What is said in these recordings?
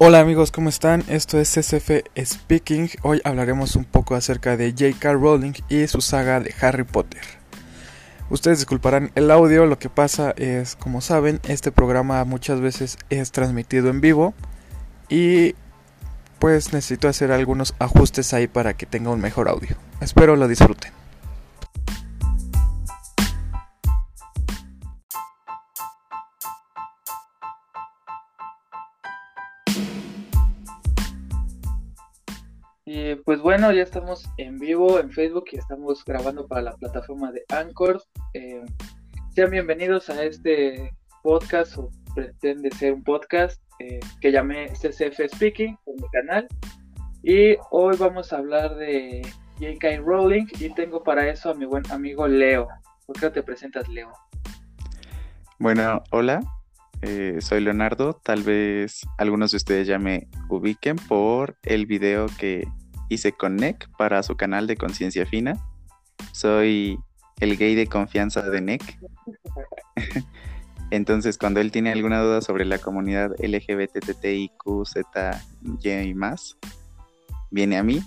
Hola amigos, ¿cómo están? Esto es CSF Speaking. Hoy hablaremos un poco acerca de J.K. Rowling y su saga de Harry Potter. Ustedes disculparán el audio, lo que pasa es, como saben, este programa muchas veces es transmitido en vivo y pues necesito hacer algunos ajustes ahí para que tenga un mejor audio. Espero lo disfruten. Pues bueno, ya estamos en vivo en Facebook y estamos grabando para la plataforma de Anchor. Eh, sean bienvenidos a este podcast o pretende ser un podcast eh, que llamé CCF Speaking en mi canal. Y hoy vamos a hablar de J.K. Rowling y tengo para eso a mi buen amigo Leo. ¿Por qué no te presentas, Leo? Bueno, hola, eh, soy Leonardo. Tal vez algunos de ustedes ya me ubiquen por el video que hice con Nick para su canal de Conciencia Fina. Soy el gay de confianza de Nick. Entonces, cuando él tiene alguna duda sobre la comunidad LGBTTIQ, y más, viene a mí,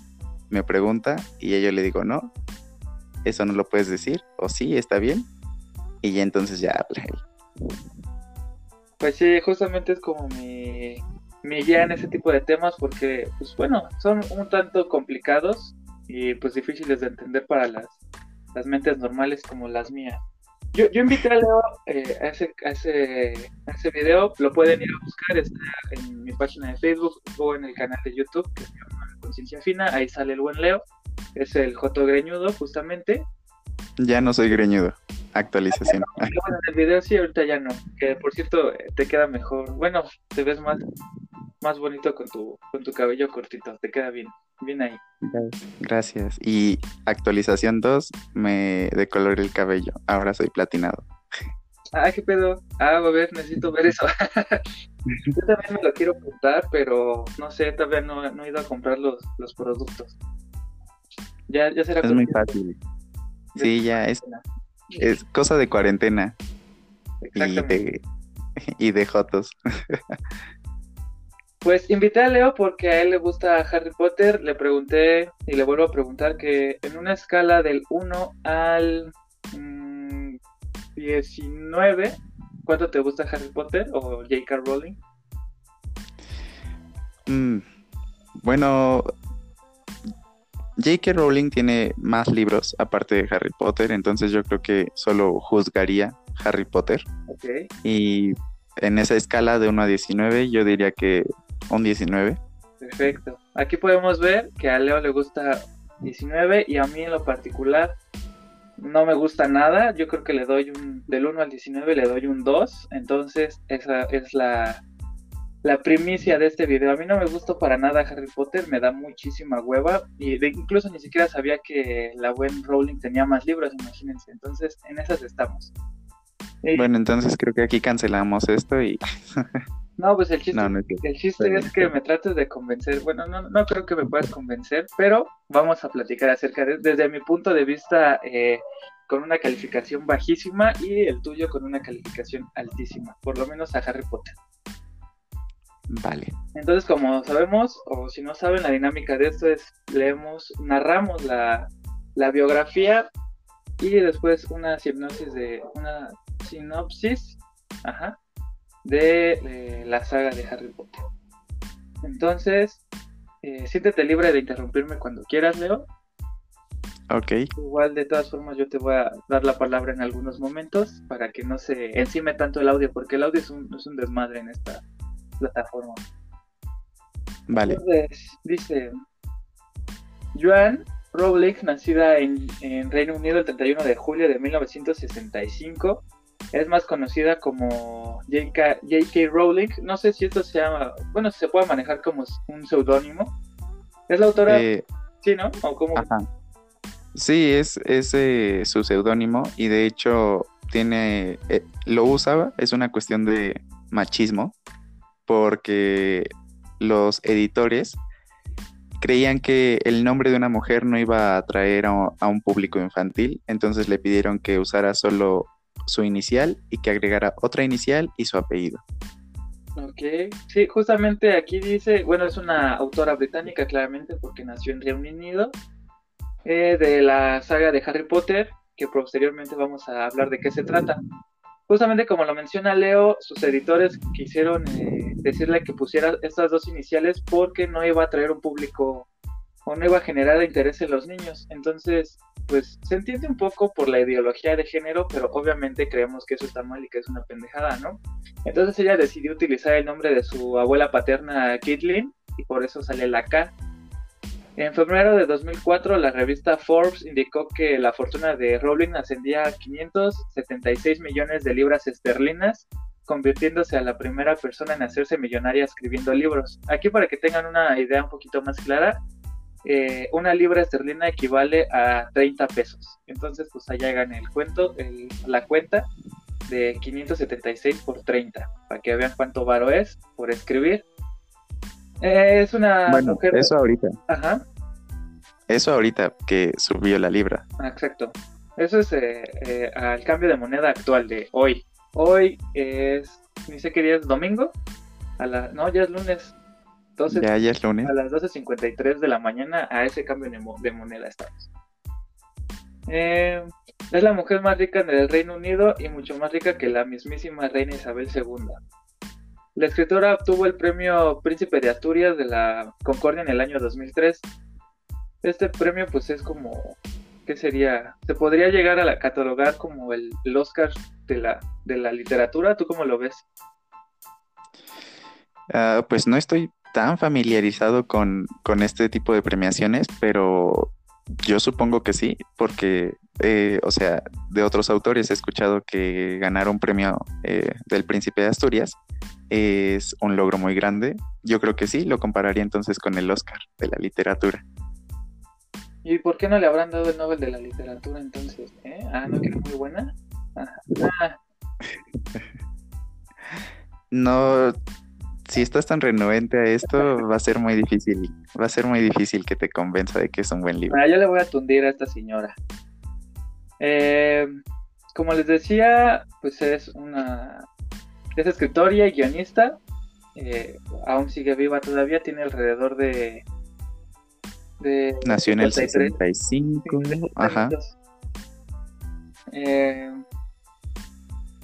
me pregunta y yo le digo, no, eso no lo puedes decir, o sí, está bien, y entonces ya habla él. Pues sí, justamente es como mi, mi guía en ese tipo de temas porque, pues bueno, son un tanto complicados y pues difíciles de entender para las, las mentes normales como las mías. Yo, yo invité a Leo eh, a, ese, a, ese, a ese video, lo pueden ir a buscar, está en mi página de Facebook o en el canal de YouTube que se llama Conciencia Fina, ahí sale el buen Leo, es el Joto Greñudo justamente. Ya no soy greñudo, actualización. en el video sí, ahorita ya no, que por cierto te queda mejor, bueno, te ves más, más bonito con tu, con tu cabello cortito, te queda bien, bien ahí. Gracias. Y actualización 2, me decoloré el cabello, ahora soy platinado. Ah, qué pedo. Ah, a ver, necesito ver eso. Yo también me lo quiero apuntar, pero no sé, todavía no, no he ido a comprar los, los productos. Ya, ya será. Es muy fácil. Sí, ya es, es cosa de cuarentena. Y de, y de jotos. Pues invité a Leo porque a él le gusta Harry Potter. Le pregunté y le vuelvo a preguntar que en una escala del 1 al 19, mm, ¿cuánto te gusta Harry Potter o J.K. Rowling? Mm, bueno, J.K. Rowling tiene más libros aparte de Harry Potter, entonces yo creo que solo juzgaría Harry Potter. Okay. Y en esa escala de 1 a 19 yo diría que un 19. Perfecto. Aquí podemos ver que a Leo le gusta 19 y a mí en lo particular no me gusta nada. Yo creo que le doy un, del 1 al 19 le doy un 2. Entonces esa es la, la primicia de este video. A mí no me gustó para nada Harry Potter, me da muchísima hueva. Y de, incluso ni siquiera sabía que la buen Rowling tenía más libros, imagínense. Entonces en esas estamos. Bueno, entonces creo que aquí cancelamos esto y... No, pues el chiste, el chiste es que me trates de convencer. Bueno, no, no creo que me puedas convencer, pero vamos a platicar acerca de, desde mi punto de vista, eh, con una calificación bajísima y el tuyo con una calificación altísima, por lo menos a Harry Potter. Vale. Entonces, como sabemos, o si no saben, la dinámica de esto es leemos, narramos la, la biografía y después una sinopsis de una sinopsis, ajá, de la saga de Harry Potter. Entonces, eh, siéntete libre de interrumpirme cuando quieras, Leo. Ok. Igual, de todas formas, yo te voy a dar la palabra en algunos momentos para que no se encime tanto el audio, porque el audio es un, es un desmadre en esta plataforma. Vale. Entonces, dice, Joan Rowling, nacida en, en Reino Unido el 31 de julio de 1965, es más conocida como J.K. Rowling. No sé si esto se llama, bueno, se puede manejar como un seudónimo. ¿Es la autora? Eh, sí, ¿no? ¿O cómo? Sí, es, es eh, su seudónimo y de hecho tiene, eh, lo usaba, es una cuestión de machismo, porque los editores creían que el nombre de una mujer no iba a atraer a, a un público infantil, entonces le pidieron que usara solo su inicial y que agregara otra inicial y su apellido. Ok, sí, justamente aquí dice, bueno, es una autora británica claramente porque nació en Reino Unido, eh, de la saga de Harry Potter, que posteriormente vamos a hablar de qué se trata. Justamente como lo menciona Leo, sus editores quisieron eh, decirle que pusiera estas dos iniciales porque no iba a traer un público o no iba a generar interés en los niños. Entonces, pues se entiende un poco por la ideología de género, pero obviamente creemos que eso está mal y que es una pendejada, ¿no? Entonces ella decidió utilizar el nombre de su abuela paterna, Caitlin, y por eso sale la K. En febrero de 2004, la revista Forbes indicó que la fortuna de Rowling ascendía a 576 millones de libras esterlinas, convirtiéndose a la primera persona en hacerse millonaria escribiendo libros. Aquí para que tengan una idea un poquito más clara, eh, una libra esterlina equivale a 30 pesos. Entonces, pues allá gana el cuento, la cuenta de 576 por 30, para que vean cuánto varo es por escribir. Eh, es una bueno, Eso ahorita. Ajá. Eso ahorita que subió la libra. Ah, exacto. Eso es eh, al cambio de moneda actual de hoy. Hoy es, ni sé qué día es, domingo. A la, no, ya es lunes ya, es lunes. A las 12.53 de la mañana a ese cambio de moneda estamos. Eh, es la mujer más rica del Reino Unido y mucho más rica que la mismísima reina Isabel II. La escritora obtuvo el premio Príncipe de Asturias de la Concordia en el año 2003. Este premio pues es como, ¿qué sería? Se podría llegar a catalogar como el, Oscar de la, de la literatura. ¿Tú cómo lo ves? Ah, pues no estoy tan familiarizado con, este tipo de premiaciones, pero yo supongo que sí, porque, eh, o sea, de otros autores he escuchado que ganar un premio eh, del Príncipe de Asturias es un logro muy grande. Yo creo que sí, lo compararía entonces con el Oscar de la literatura. ¿Y por qué no le habrán dado el Nobel de la literatura entonces? Eh? Ah, ¿no que es muy buena? Ah. no, si estás tan renuente a esto, va a ser muy difícil. Va a ser muy difícil que te convenza de que es un buen libro. yo le voy a tundir a esta señora. Eh, como les decía, pues es una es escritora y guionista. Eh, aún sigue viva todavía, tiene alrededor de, de Nació en el 65. Ajá. Eh,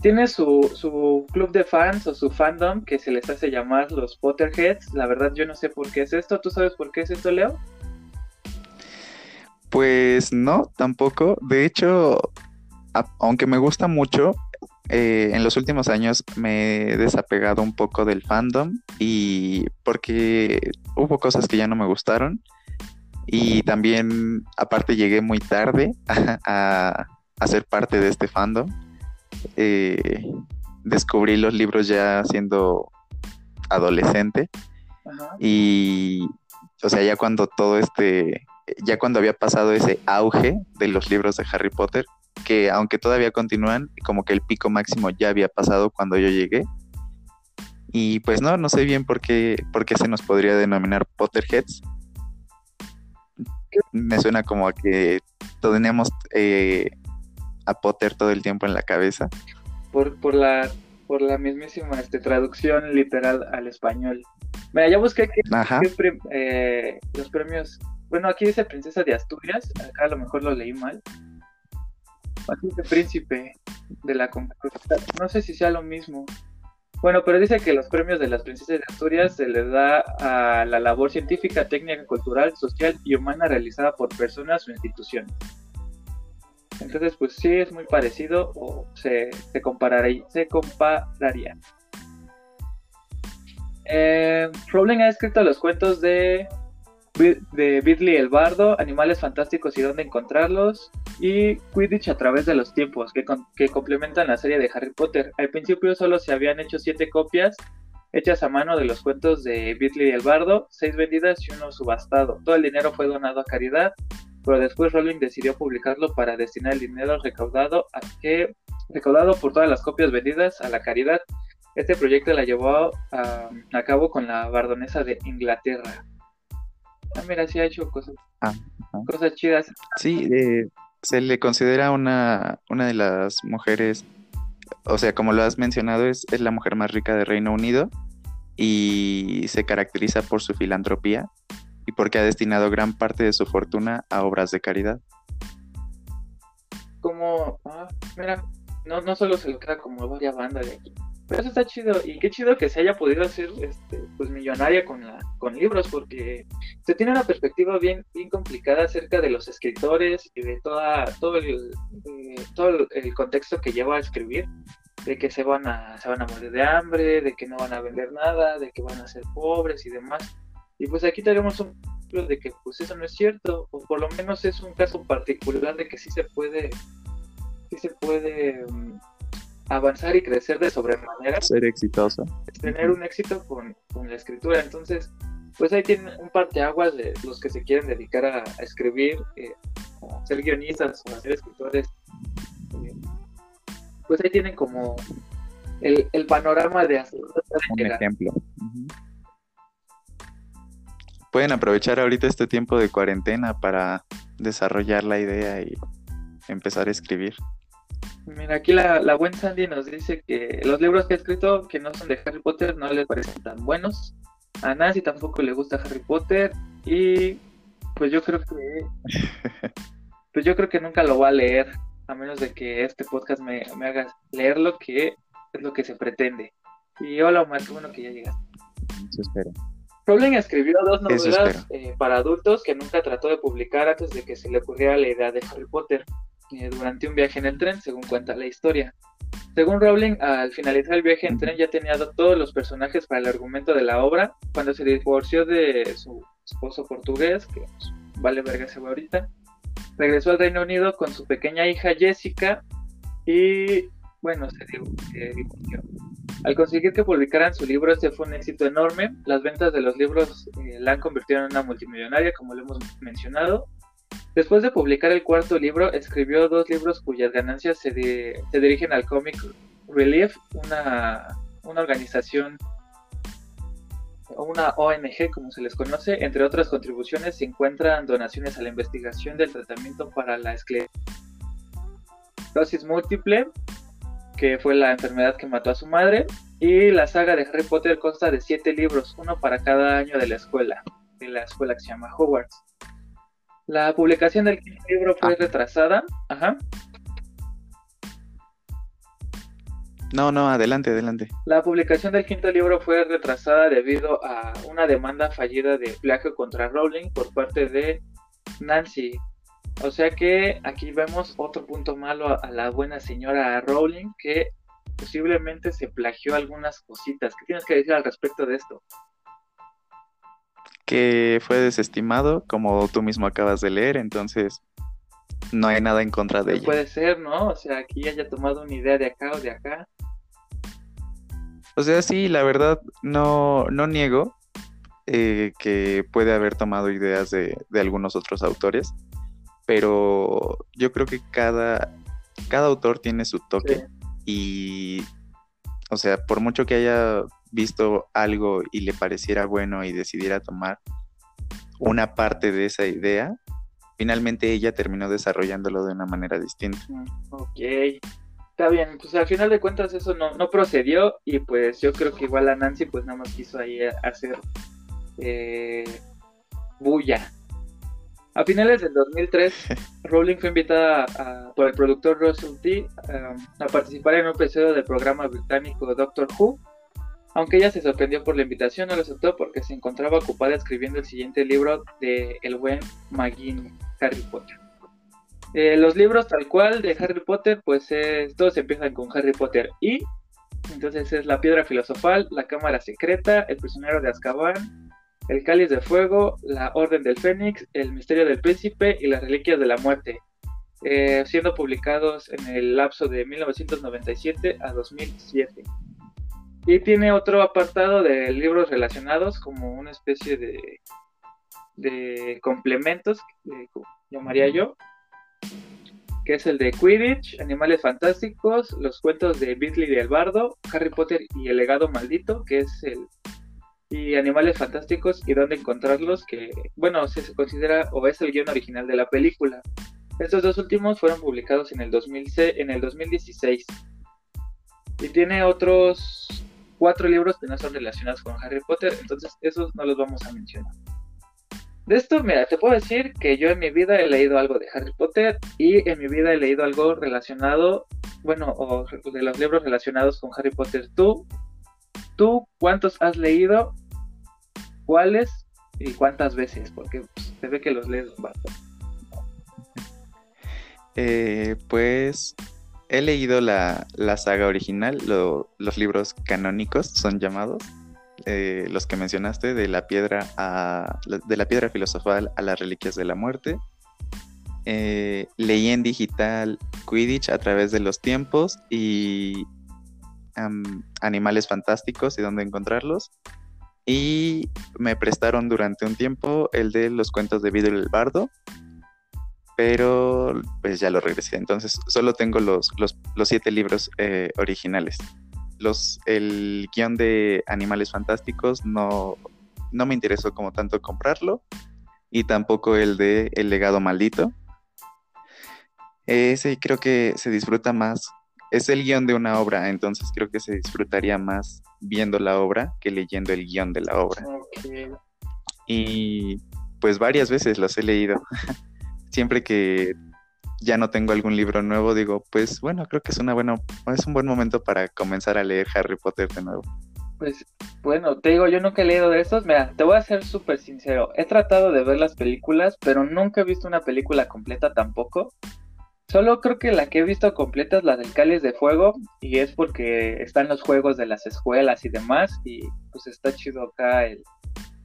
tiene su, su club de fans o su fandom que se les hace llamar los Potterheads. La verdad yo no sé por qué es esto. ¿Tú sabes por qué es esto, Leo? Pues no, tampoco. De hecho, aunque me gusta mucho, eh, en los últimos años me he desapegado un poco del fandom y porque hubo cosas que ya no me gustaron y también aparte llegué muy tarde a, a ser parte de este fandom eh, descubrí los libros ya siendo adolescente. Y, o sea, ya cuando todo este, ya cuando había pasado ese auge de los libros de Harry Potter, que aunque todavía continúan, como que el pico máximo ya había pasado cuando yo llegué. Y pues no, no sé bien por qué, por qué se nos podría denominar Potterheads. Me suena como a que tenemos eh, a Potter todo el tiempo en la cabeza. Por, por la por la mismísima este, traducción literal al español. Mira, ya busqué que, eh, los premios. Bueno, aquí dice Princesa de Asturias. Acá a lo mejor lo leí mal. Aquí dice Príncipe de la No sé si sea lo mismo. Bueno, pero dice que los premios de las princesas de Asturias se les da a la labor científica, técnica, cultural, social y humana realizada por personas o instituciones. Entonces, pues sí es muy parecido o se, se, compararía. Eh, Rowling ha escrito los cuentos de, de Bidley el Bardo, Animales Fantásticos y dónde encontrarlos, y Quidditch a través de los tiempos, que, que complementan la serie de Harry Potter. Al principio solo se habían hecho siete copias hechas a mano de los cuentos de Bidley el Bardo, seis vendidas y uno subastado. Todo el dinero fue donado a caridad pero después Rowling decidió publicarlo para destinar el dinero recaudado, a que, recaudado por todas las copias vendidas a la caridad. Este proyecto la llevó a, cabo con la bardonesa de Inglaterra. Ah, mira, sí ha hecho cosas, ah, cosas chidas. Sí, eh, se le considera una, una de las mujeres, o sea, como lo has mencionado, es, es la mujer más rica del Reino Unido y se caracteriza por su filantropía y porque ha destinado gran parte de su fortuna a obras de caridad. Como, ah, mira, no, no solo se lo queda como vaya banda de aquí. Pero eso está chido, y qué chido que se haya podido hacer este, pues millonaria con, la, con libros, porque se tiene una perspectiva bien, bien complicada acerca de los escritores y de toda, todo, el, todo el contexto que lleva a escribir, de que se van, a, se van a morir de hambre, de que no van a vender nada, de que van a ser pobres y demás. Y pues aquí tenemos un ejemplo de que pues eso no es cierto, o por lo menos es un caso particular de que sí se puede, sí se puede mm, avanzar y crecer de sobremanera. Ser exitoso. Tener un éxito con, la escritura. Entonces, pues ahí tienen un parteaguas de los que se quieren dedicar a, escribir, eh, a ser guionistas o a ser escritores. Eh, pues ahí tienen como el, panorama de hacer un ejemplo. Pueden aprovechar ahorita este tiempo de cuarentena para desarrollar la idea y empezar a escribir. Mira, aquí la, la buen Sandy nos dice que los libros que ha escrito que no son de Harry Potter no le parecen tan buenos. A Nancy tampoco le gusta Harry Potter y pues yo creo que pues yo creo que nunca lo va a leer a menos de que este podcast me, haga leerlo que es lo que se pretende. Y hola Omar, qué bueno que ya llegaste. Eso espero. Rowling escribió dos novelas eh, para adultos que nunca trató de publicar antes de que se le ocurriera la idea de Harry Potter. Eh, durante un viaje en el tren, según cuenta la historia. Según Rowling, al finalizar el viaje en tren ya tenía todos los personajes para el argumento de la obra. Cuando se divorció de su esposo portugués, que pues, vale verga se va ahorita, regresó al Reino Unido con su pequeña hija Jessica y, bueno, se divorció. Al conseguir que publicaran su libro, este fue un éxito enorme. Las ventas de los libros eh, la han convertido en una multimillonaria, como lo hemos mencionado, Después de publicar el cuarto libro, escribió dos libros cuyas ganancias se, dirigen al Comic Relief, una, una organización una ONG como se les conoce, entre otras contribuciones se encuentran donaciones a la investigación del tratamiento para la esclerosis múltiple, que fue la enfermedad que mató a su madre, y la saga de Harry Potter consta de siete libros, uno para cada año de la escuela, de la escuela que se llama Hogwarts. La publicación del quinto libro fue ah. retrasada. Ajá. No, no, adelante, adelante. La publicación del quinto libro fue retrasada debido a una demanda fallida de plagio contra Rowling por parte de Nancy. O sea que aquí vemos otro punto malo a la buena señora Rowling que posiblemente se plagió algunas cositas. ¿Qué tienes que decir al respecto de esto? que fue desestimado, como tú mismo acabas de leer, entonces no hay nada en contra de ella. Puede ser, ¿no? O sea, aquí haya tomado una idea de acá o de acá. O sea, sí, la verdad, no, no niego eh, que puede haber tomado ideas de, algunos otros autores, pero yo creo que cada, cada autor tiene su toque y, o sea, por mucho que haya visto algo y le pareciera bueno y decidiera tomar una parte de esa idea, finalmente ella terminó desarrollándolo de una manera distinta. Mm, ok, está bien, pues al final de cuentas eso no, no procedió y pues yo creo que igual a Nancy pues nada más quiso ahí hacer eh, bulla. A finales del 2003, Rowling fue invitada por el productor Russell T um, a participar en un episodio del programa británico Doctor Who aunque ella se sorprendió por la invitación, no lo aceptó porque se encontraba ocupada escribiendo el siguiente libro de el buen McGinn, Harry Potter. Eh, los libros tal cual de Harry Potter, pues todos empiezan con Harry Potter y entonces es la piedra filosofal, la cámara secreta, el prisionero de Azkaban, el cáliz de fuego, la orden del fénix, el misterio del príncipe y las reliquias de la muerte, eh, siendo publicados en el lapso de 1997 a 2007. Y tiene otro apartado de libros relacionados como una especie de, de complementos, llamaría yo, que es el de Quidditch, Animales Fantásticos, los cuentos de Beasley y el Bardo, Harry Potter y el legado maldito, que es el... y Animales Fantásticos y dónde encontrarlos, que bueno, se considera o es el guion original de la película. Estos dos últimos fueron publicados en el, 2000, en el 2016. Y tiene otros cuatro libros que no son relacionados con Harry Potter, entonces esos no los vamos a mencionar. De esto, mira, te puedo decir que yo en mi vida he leído algo de Harry Potter y en mi vida he leído algo relacionado, bueno, o de los libros relacionados con Harry Potter. ¿Tú, tú cuántos has leído? ¿Cuáles? ¿Y cuántas veces? Porque pues, se ve que los lees bastante. Eh, pues he leído la, saga original, los libros canónicos son llamados. Eh, los que mencionaste, de la piedra a de la piedra filosofal a las reliquias de la muerte. Eh, leí en digital Quidditch a través de los tiempos y Animales Fantásticos y dónde encontrarlos. Y me prestaron durante un tiempo el de los cuentos de Vidal el Bardo, pero pues ya lo regresé. Entonces solo tengo los, los, siete libros eh, originales los, el guion de Animales Fantásticos no, no me interesó como tanto comprarlo y tampoco el de El legado maldito. Ese creo que se disfruta más, es el guion de una obra, entonces creo que se disfrutaría más viendo la obra que leyendo el guion de la obra. Y pues varias veces los he leído. Siempre que ya no tengo algún libro nuevo, digo, pues bueno, creo que es una buena, es un buen momento para comenzar a leer Harry Potter de nuevo. Pues bueno, te digo, yo nunca he leído de estos. Mira, te voy a ser súper sincero. He tratado de ver las películas, pero nunca he visto una película completa tampoco. Solo creo que la que he visto completa es la del Cáliz de Fuego, y es porque están los juegos de las escuelas y demás, y pues está chido acá el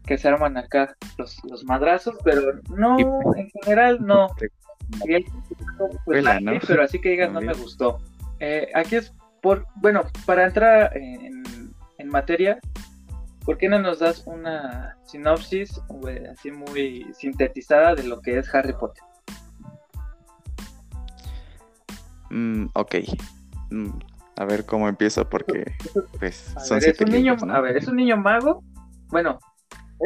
que se arman acá los, los madrazos, pero no, en general no. Pues, pero así que digas, no me gustó. Eh, aquí es por, bueno, para entrar en, materia, ¿por qué no nos das una sinopsis así muy sintetizada de lo que es Harry Potter? Mm, ok. Mm, a ver cómo empiezo porque pues son es un niño, A ver, es un niño mago. Bueno,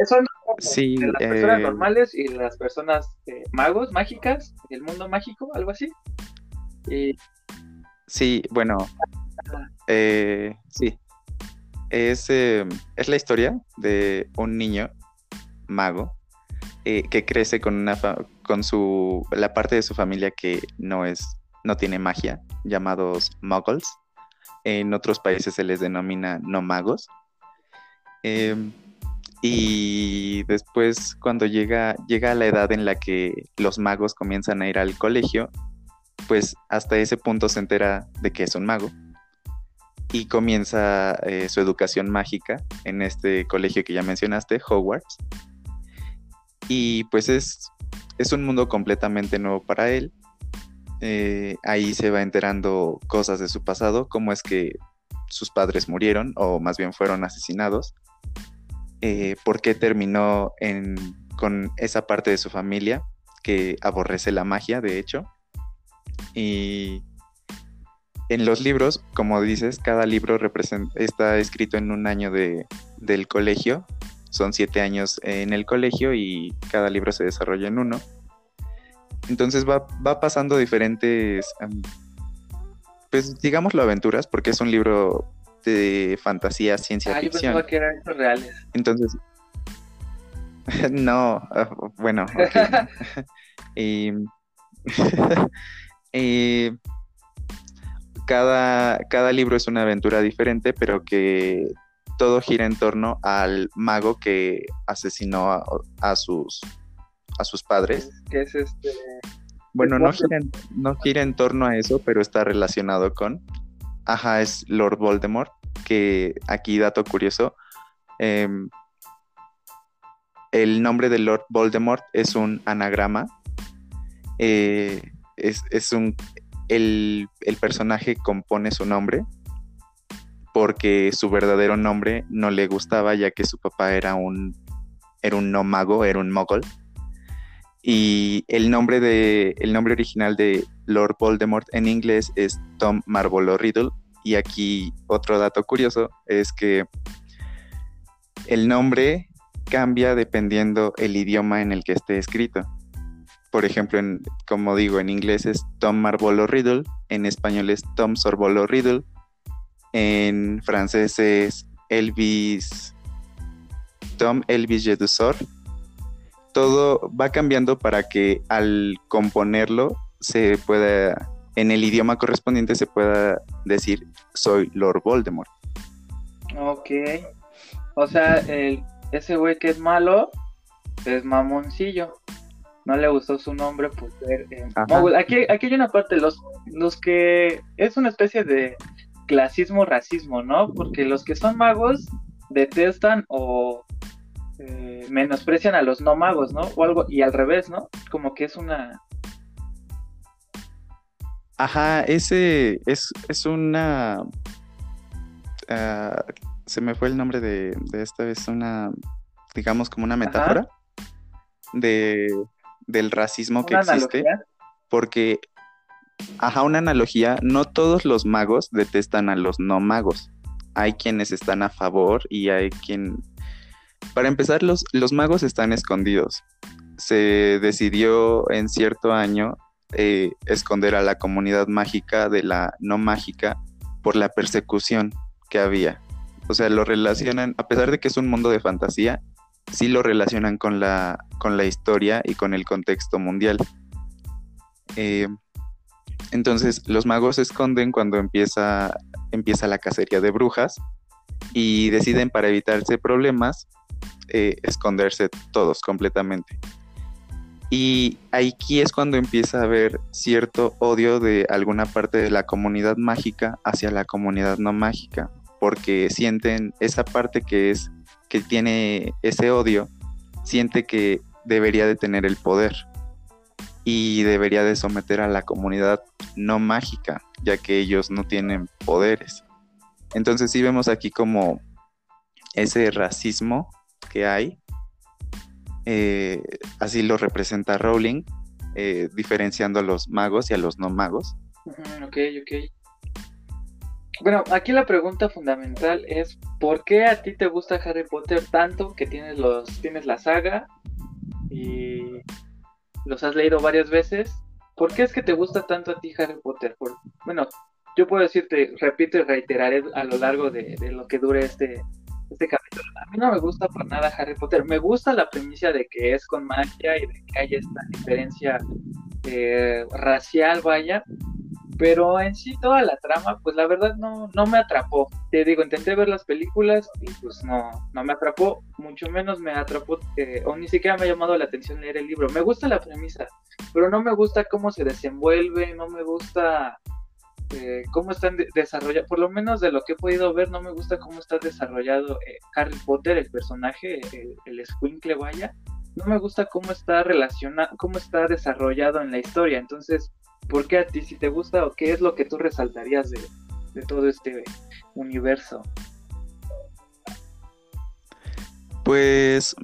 son sí, las personas eh, normales y las personas eh, magos, mágicas, el mundo mágico, algo así. Sí, bueno, eh, sí. Es, es la historia de un niño mago que crece con una con su la parte de su familia que no es no tiene magia, llamados muggles. En otros países se les denomina no magos. Em, y después cuando llega, llega a la edad en la que los magos comienzan a ir al colegio, pues hasta ese punto se entera de que es un mago y comienza eh, su educación mágica en este colegio que ya mencionaste, Hogwarts. Y pues es, es un mundo completamente nuevo para él. Eh, ahí se va enterando cosas de su pasado, cómo es que sus padres murieron o más bien fueron asesinados eh, por qué terminó con esa parte de su familia que aborrece la magia, de hecho. Y en los libros, como dices, cada libro está escrito en un año del colegio. Son siete años en el colegio y cada libro se desarrolla en uno. Entonces va, pasando diferentes, pues digámoslo aventuras, porque es un libro de fantasía, ciencia ah, ficción. que eran reales. Entonces, no, ah, bueno, y, cada, cada libro es una aventura diferente, pero que todo gira en torno al mago que asesinó a, sus a sus padres. Que es este. Bueno, no gira, no gira en torno a eso, pero está relacionado con. Ajá, es Lord Voldemort, que aquí dato curioso, em, el nombre de Lord Voldemort es un anagrama. Eh, es, un. El, personaje compone su nombre porque su verdadero nombre no le gustaba, ya que su papá era un. era un no mago, era un mogol. Y el nombre de. el nombre original de Lord Voldemort en inglés es Tom Marvolo Riddle. Y aquí otro dato curioso es que el nombre cambia dependiendo el idioma en el que esté escrito. Por ejemplo, en, como digo, en inglés es Tom Marvolo Riddle, en español es Tom Sorbolo Riddle, en francés es Elvis, Tom Elvis Jedusor, todo va cambiando para que al componerlo se pueda, en el idioma correspondiente se pueda decir soy Lord Voldemort. Ok. O sea, el, ese güey que es malo es mamoncillo. No le gustó su nombre por ser eh, Aquí, aquí hay una parte, los, los que es una especie de clasismo, racismo, ¿no? Porque los que son magos detestan o eh, menosprecian a los no magos, ¿no? O algo, y al revés, ¿no? Como que es una... Ajá, ese es, es una... Ah, se me fue el nombre de, esta vez, una, digamos como una metáfora de, del racismo que existe. Porque, ajá, una analogía, no todos los magos detestan a los no magos. Hay quienes están a favor y hay quien... Para empezar, los, los magos están escondidos. Se decidió en cierto año eh, esconder a la comunidad mágica de la no mágica por la persecución que había. O sea, lo relacionan, a pesar de que es un mundo de fantasía, sí lo relacionan con la, con la historia y con el contexto mundial. Eh, entonces, los magos se esconden cuando empieza, empieza la cacería de brujas y deciden para evitarse problemas eh, esconderse todos completamente. Y aquí es cuando empieza a haber cierto odio de alguna parte de la comunidad mágica hacia la comunidad no mágica porque sienten esa parte que es que tiene ese odio, siente que debería de tener el poder y debería de someter a la comunidad no mágica, ya que ellos no tienen poderes. Entonces sí vemos aquí como ese racismo que hay, eh, así lo representa Rowling, eh, diferenciando a los magos y a los no magos. ok, ok. Bueno, aquí la pregunta fundamental es ¿por qué a ti te gusta Harry Potter tanto que tienes los tienes la saga y los has leído varias veces? ¿Por qué es que te gusta tanto a ti Harry Potter? bueno, yo puedo decirte, repito y reiteraré a lo largo de, lo que dure este, este capítulo. A mí no me gusta por nada Harry Potter. Me gusta la premisa de que es con magia y de que hay esta diferencia eh, racial, vaya, pero en sí toda la trama, pues la verdad no, no me atrapó. Te digo, intenté ver las películas y pues no, no me atrapó, mucho menos me atrapó, eh, o ni siquiera me ha llamado la atención leer el libro. Me gusta la premisa, pero no me gusta cómo se desenvuelve, no me gusta eh, cómo están desarrollados, por lo menos de lo que he podido ver, no me gusta cómo está desarrollado eh, Harry Potter, el personaje, el, el Squinkle vaya. No me gusta cómo está relacionado, cómo está desarrollado en la historia. Entonces, ¿Por qué a ti si te gusta o qué es lo que tú resaltarías de, todo este universo? Pues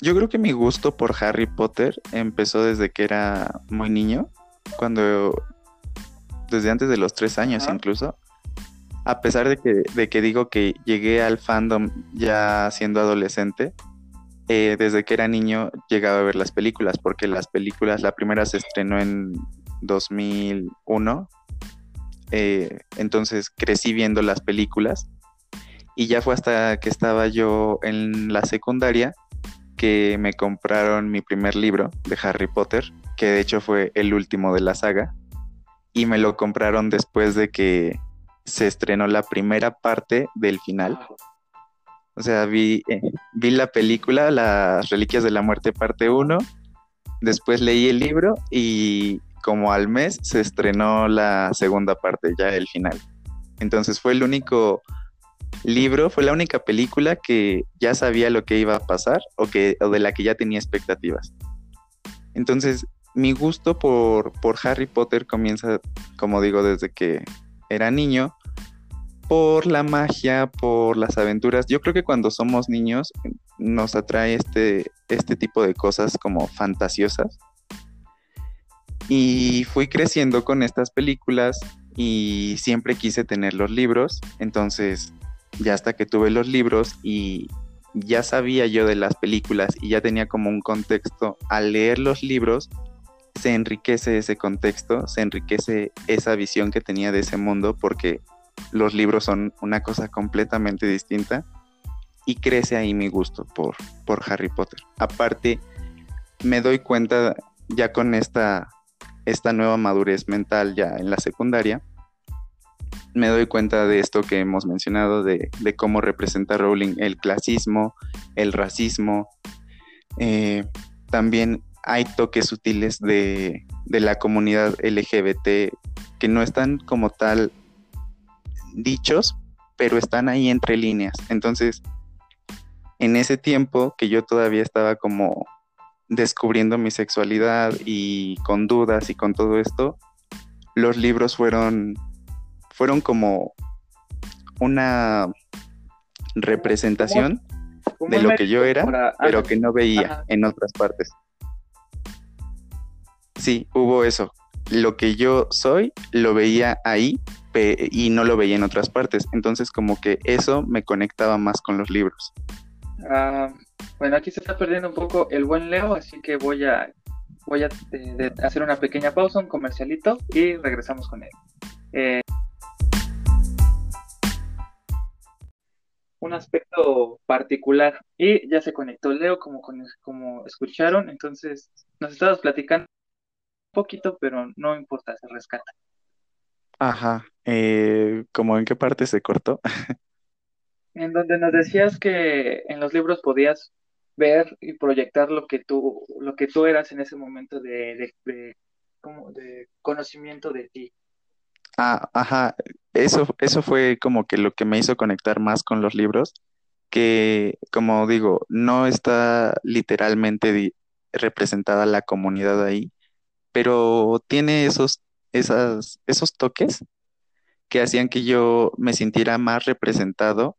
yo creo que mi gusto por Harry Potter empezó desde que era muy niño, cuando desde antes de los tres años incluso. A pesar de que, de que digo que llegué al fandom ya siendo adolescente, eh, desde que era niño llegaba a ver las películas, porque las películas, la primera se estrenó en 2001. Eh, entonces crecí viendo las películas y ya fue hasta que estaba yo en la secundaria que me compraron mi primer libro de Harry Potter, que de hecho fue el último de la saga, y me lo compraron después de que se estrenó la primera parte del final. O sea, vi, eh, vi la película, Las Reliquias de la Muerte parte 1, después leí el libro y como al mes se estrenó la segunda parte, ya el final. Entonces fue el único libro, fue la única película que ya sabía lo que iba a pasar o, que, o de la que ya tenía expectativas. Entonces, mi gusto por, por Harry Potter comienza, como digo, desde que era niño, por la magia, por las aventuras. Yo creo que cuando somos niños nos atrae este, este tipo de cosas como fantasiosas y fui creciendo con estas películas y siempre quise tener los libros, entonces ya hasta que tuve los libros y ya sabía yo de las películas y ya tenía como un contexto, al leer los libros se enriquece ese contexto, se enriquece esa visión que tenía de ese mundo porque los libros son una cosa completamente distinta y crece ahí mi gusto por, por Harry Potter. Aparte, me doy cuenta ya con esta, esta nueva madurez mental ya en la secundaria, me doy cuenta de esto que hemos mencionado, de, cómo representa Rowling el clasismo, el racismo. Eh, también hay toques sutiles de, de la comunidad LGBT que no están como tal dichos, pero están ahí entre líneas. Entonces, en ese tiempo que yo todavía estaba como descubriendo mi sexualidad y con dudas y con todo esto, los libros fueron, fueron como una representación de lo que yo era, pero que no veía en otras partes. Sí, hubo eso. Lo que yo soy, lo veía ahí y no lo veía en otras partes. Entonces como que eso me conectaba más con los libros. Ah, bueno, aquí se está perdiendo un poco el buen Leo, así que voy a voy a eh, hacer una pequeña pausa, un comercialito y regresamos con él. Eh, un aspecto particular y ya se conectó Leo como, como escucharon, entonces nos estabas platicando poquito, pero no importa, se rescata. Ajá, eh, ¿cómo en qué parte se cortó? en donde nos decías que en los libros podías ver y proyectar lo que tú, lo que tú eras en ese momento de, de, como de conocimiento de ti. Ah, ajá, eso, eso fue como que lo que me hizo conectar más con los libros, que como digo, no está literalmente representada la comunidad ahí, pero tiene esos, esas, esos toques que hacían que yo me sintiera más representado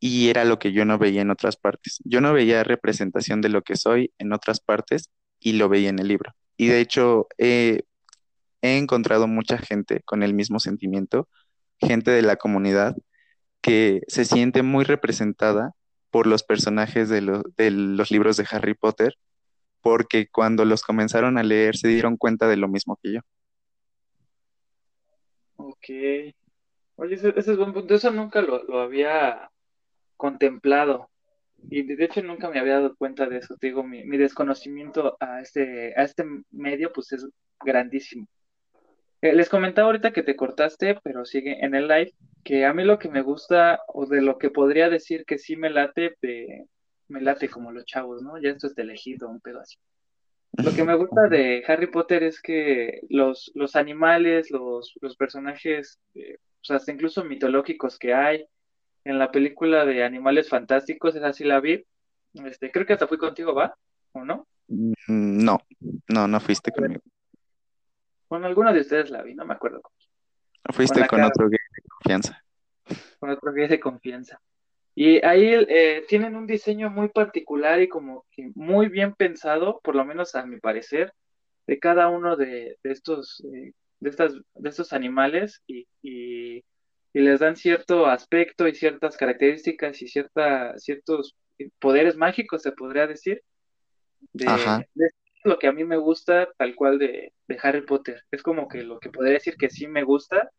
y era lo que yo no veía en otras partes. Yo no veía representación de lo que soy en otras partes y lo veía en el libro. Y de hecho he encontrado mucha gente con el mismo sentimiento, gente de la comunidad que se siente muy representada por los personajes de, de los libros de Harry Potter, porque cuando los comenzaron a leer se dieron cuenta de lo mismo que yo. Ok. Oye, ese, es buen punto. Eso nunca lo, lo había contemplado. Y de hecho nunca me había dado cuenta de eso. Te digo, mi, desconocimiento a este, a este medio pues es grandísimo. Eh, les comentaba ahorita que te cortaste, pero sigue en el live, que a mí lo que me gusta o de lo que podría decir que sí me late, me late como los chavos, ¿no? Ya esto es de elegido, un pedo así. Lo que me gusta de Harry Potter es que los, los animales, los, los personajes, eh, hasta incluso mitológicos que hay, en la película de Animales Fantásticos, esa sí la vi. Este, creo que hasta fui contigo, ¿va? ¿O no? Mm, no, no, no fuiste conmigo. Con alguno de ustedes la vi, no me acuerdo. Fuiste con, otro guía de confianza. Con otro guía de confianza. Y ahí eh, tienen un diseño muy particular y como que muy bien pensado, por lo menos a mi parecer, de cada uno de, estos, eh, de, estas, de estos animales y y les dan cierto aspecto y ciertas características y cierta, ciertos poderes mágicos, se podría decir, de, lo que a mí me gusta tal cual de, Harry Potter. Es como que lo que podría decir que sí me gusta,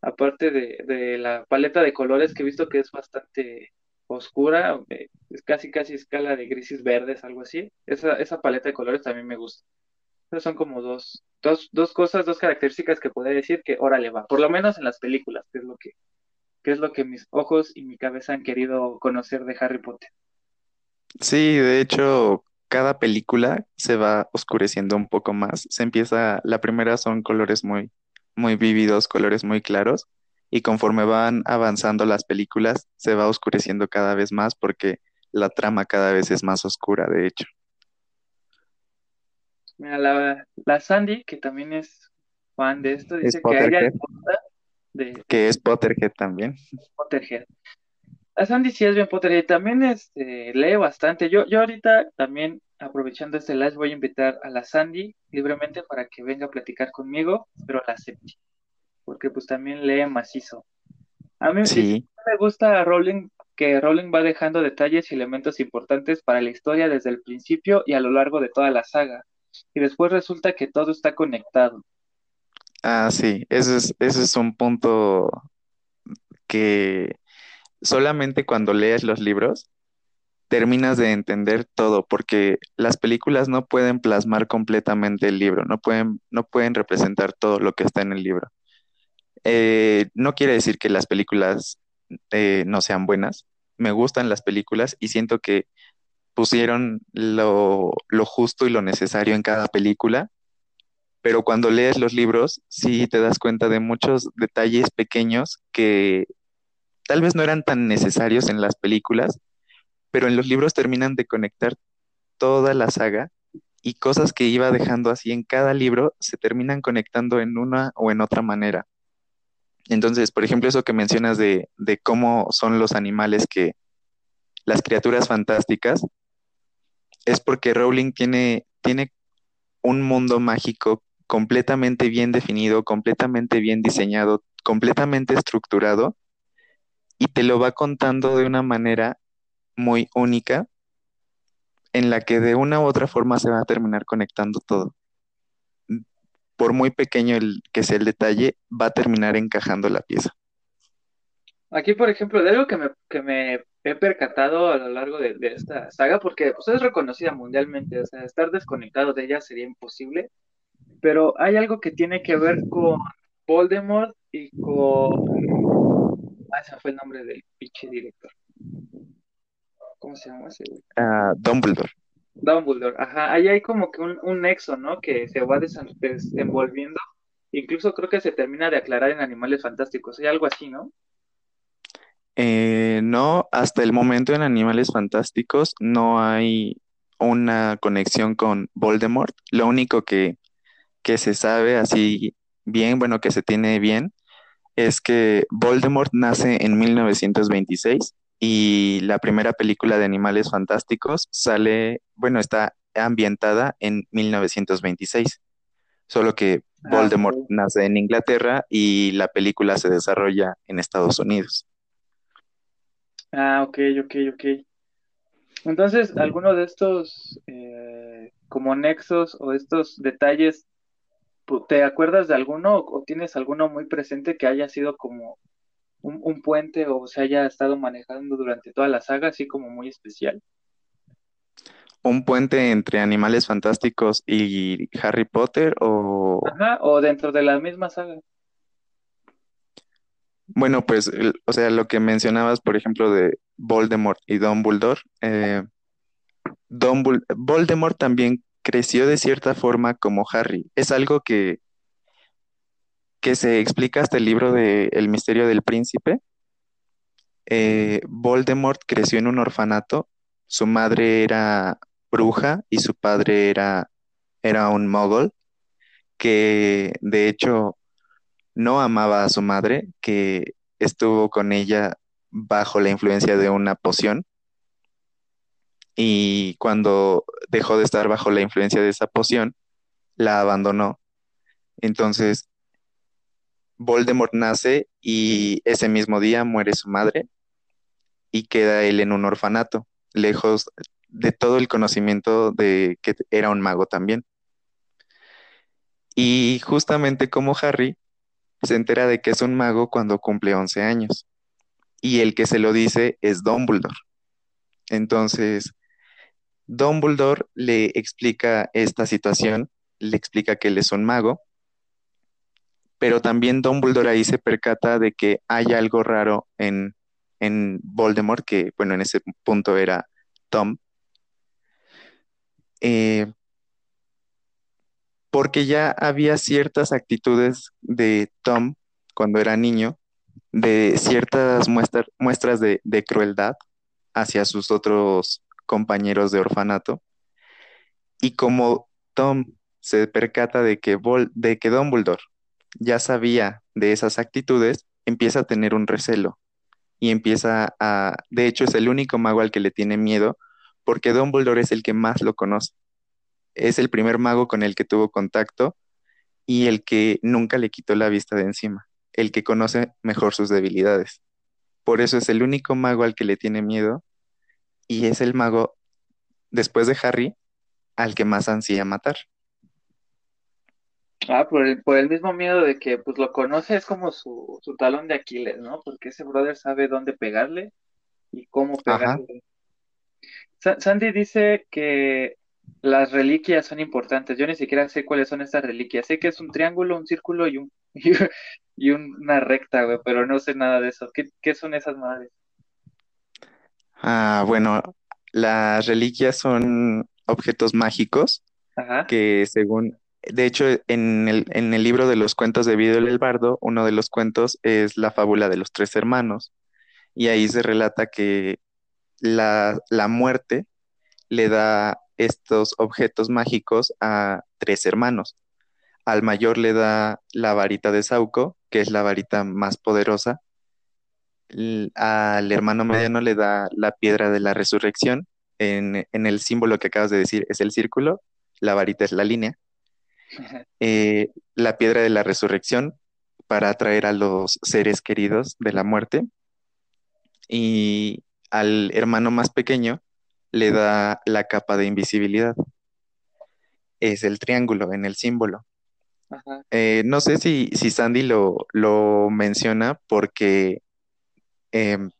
aparte de, la paleta de colores que he visto que es bastante oscura, eh, es casi casi escala de grises verdes, algo así. Esa, esa paleta de colores también me gusta. Esas son como dos, dos, dos cosas, dos características que podría decir que órale va, por lo menos en las películas, que es lo que, que es lo que mis ojos y mi cabeza han querido conocer de Harry Potter. Sí, de hecho, cada película se va oscureciendo un poco más. Se empieza, la primera son colores muy, muy vívidos, colores muy claros, y conforme van avanzando las películas, se va oscureciendo cada vez más porque la trama cada vez es más oscura, de hecho. Mira, la, la Sandy, que también es fan de esto, dice que a ella de... Que es Potterhead también. Potterhead. La Sandy sí es bien Potterhead, también este, lee bastante. Yo, yo ahorita también, aprovechando este live, voy a invitar a la Sandy libremente para que venga a platicar conmigo, pero la acepte, porque pues también lee macizo. A mí sí. me gusta Rowling que Rowling va dejando detalles y elementos importantes para la historia desde el principio y a lo largo de toda la saga y después resulta que todo está conectado. Ah, sí, ese es, ese es un punto que solamente cuando lees los libros terminas de entender todo, porque las películas no pueden plasmar completamente el libro, no pueden, no pueden representar todo lo que está en el libro. Eh, no quiere decir que las películas eh, no sean buenas. Me gustan las películas y siento que pusieron lo, lo justo y lo necesario en cada película, pero cuando lees los libros sí te das cuenta de muchos detalles pequeños que tal vez no eran tan necesarios en las películas, pero en los libros terminan de conectar toda la saga y cosas que iba dejando así en cada libro se terminan conectando en una o en otra manera. Entonces, por ejemplo, eso que mencionas de, de cómo son los animales que, las criaturas fantásticas, es porque Rowling tiene, tiene un mundo mágico completamente bien definido, completamente bien diseñado, completamente estructurado, y te lo va contando de una manera muy única en la que de una u otra forma se va a terminar conectando todo. Por muy pequeño el que sea el detalle, va a terminar encajando la pieza. Aquí, por ejemplo, de algo que me, que me he percatado a lo largo de, esta saga, porque pues, es reconocida mundialmente, o sea, estar desconectado de ella sería imposible, pero hay algo que tiene que ver con Voldemort y con... Ah, ese fue el nombre del pinche director. ¿Cómo se llama ese ah, Dumbledore. Dumbledore, ajá, ahí hay como que un, un nexo, ¿no? Que se va desenvolviendo, incluso creo que se termina de aclarar en Animales Fantásticos, hay algo así, ¿no? Eh, no, hasta el momento en Animales Fantásticos no hay una conexión con Voldemort. Lo único que, que se sabe así bien, bueno, que se tiene bien, es que Voldemort nace en 1926 y la primera película de Animales Fantásticos sale, bueno, está ambientada en 1926, solo que ah, Voldemort nace en Inglaterra y la película se desarrolla en Estados Unidos. Ah, ok, ok, ok. Entonces, ¿alguno de estos eh, como nexos o estos detalles, te acuerdas de alguno o tienes alguno muy presente que haya sido como un, puente o se haya estado manejando durante toda la saga, así como muy especial? ¿Un puente entre Animales Fantásticos y Harry Potter o...? Ajá, o dentro de la misma saga. Bueno, pues, o sea, lo que mencionabas, por ejemplo, de Voldemort y Dumbledore, eh, Voldemort también creció de cierta forma como Harry. Es algo que, que se explica hasta el libro de El misterio del príncipe. Eh, Voldemort creció en un orfanato. Su madre era bruja y su padre era, era un mogul, que de hecho no amaba a su madre, que estuvo con ella bajo la influencia de una poción. Y cuando dejó de estar bajo la influencia de esa poción, la abandonó. Entonces, Voldemort nace y ese mismo día muere su madre y queda él en un orfanato, lejos de todo el conocimiento de que era un mago también. Y justamente como Harry, se entera de que es un mago cuando cumple 11 años. Y el que se lo dice es Dumbledore. Entonces, Dumbledore le explica esta situación, le explica que él es un mago, pero también Dumbledore ahí se percata de que hay algo raro en, en Voldemort, que bueno, en ese punto era Tom. Eh, porque ya había ciertas actitudes de Tom cuando era niño, de ciertas muestras de, crueldad hacia sus otros compañeros de orfanato. Y como Tom se percata de que, de que Dumbledore ya sabía de esas actitudes, empieza a tener un recelo y empieza a, de hecho es el único mago al que le tiene miedo, porque Dumbledore es el que más lo conoce es el primer mago con el que tuvo contacto y el que nunca le quitó la vista de encima, el que conoce mejor sus debilidades. Por eso es el único mago al que le tiene miedo y es el mago, después de Harry, al que más ansía matar. Ah, por el, por el mismo miedo de que pues lo conoce, es como su, su talón de Aquiles, ¿no? Porque ese brother sabe dónde pegarle y cómo pegarle. Sa- Sandy dice que las reliquias son importantes. Yo ni siquiera sé cuáles son estas reliquias. Sé que es un triángulo, un círculo y un y una recta, güey, pero no sé nada de eso. ¿Qué, qué son esas madres? Ah, bueno, las reliquias son objetos mágicos Ajá. que según, de hecho, en el, en el libro de los cuentos de Vidal el Bardo, uno de los cuentos es la fábula de los tres hermanos, y ahí se relata que la, la muerte le da estos objetos mágicos a tres hermanos. Al mayor le da la varita de Sauco, que es la varita más poderosa. Al hermano mediano le da la piedra de la resurrección. En, en el símbolo que acabas de decir es el círculo, la varita es la línea. Eh, la piedra de la resurrección para atraer a los seres queridos de la muerte. Y al hermano más pequeño le da la capa de invisibilidad. Es el triángulo en el símbolo. Eh, no sé si, si Sandy lo, lo menciona porque em,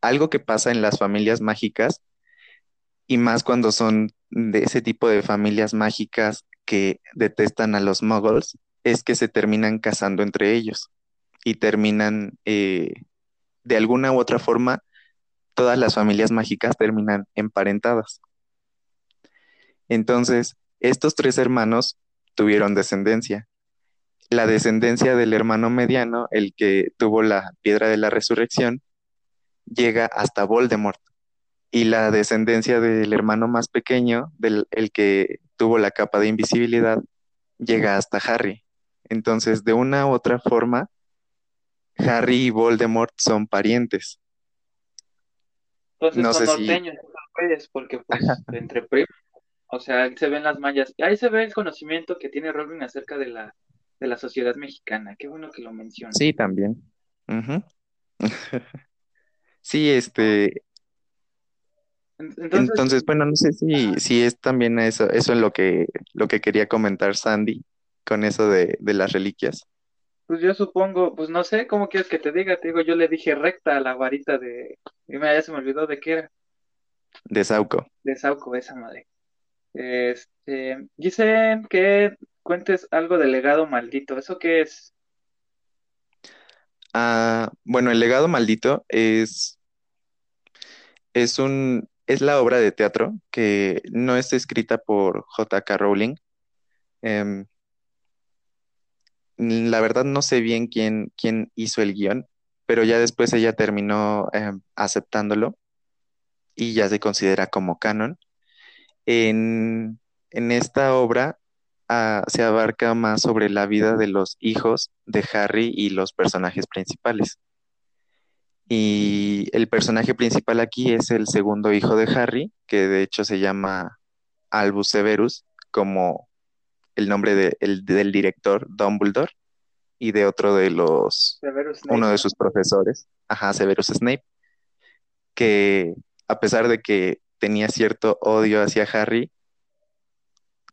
algo que pasa en las familias mágicas, y más cuando son de ese tipo de familias mágicas que detestan a los muggles, es que se terminan casando entre ellos y terminan, eh, de alguna u otra forma, todas las familias mágicas terminan emparentadas. Entonces, estos tres hermanos tuvieron descendencia. La descendencia del hermano mediano, el que tuvo la piedra de la resurrección, llega hasta Voldemort. Y la descendencia del hermano más pequeño, del el que tuvo la capa de invisibilidad, llega hasta Harry. Entonces, de una u otra forma, Harry y Voldemort son parientes. Entonces No son sé si... norteños esos güeyes, porque pues entre primos, o sea, ahí se ven las mallas. Ahí se ve el conocimiento que tiene Rowling acerca de la, de la sociedad mexicana. Qué bueno que lo menciona. Sí, también. Sí, este, En- Entonces, entonces, bueno, no sé si, si es también eso, eso en lo que, lo que quería comentar Sandy con eso de, de las reliquias pues yo supongo, pues no sé, ¿cómo quieres que te diga? Te digo, yo le dije recta a la varita de... Y ya se me olvidó de qué era, de Sauco. de Sauco, esa madre. Este, dicen que cuentes algo del legado maldito. ¿Eso qué es? Ah, bueno, El legado maldito es, es un, es la obra de teatro que no es escrita por J.K. Rowling. Em, la verdad no sé bien quién, quién hizo el guion, pero ya después ella terminó em, aceptándolo y ya se considera como canon. En, en esta obra ah, se abarca más sobre la vida de los hijos de Harry y los personajes principales. Y el personaje principal aquí es el segundo hijo de Harry, que de hecho se llama Albus Severus, como el nombre de- el- del director Dumbledore y de otro de los, Severus Snape, uno de sus profesores, ajá, Severus Snape, que a pesar de que tenía cierto odio hacia Harry,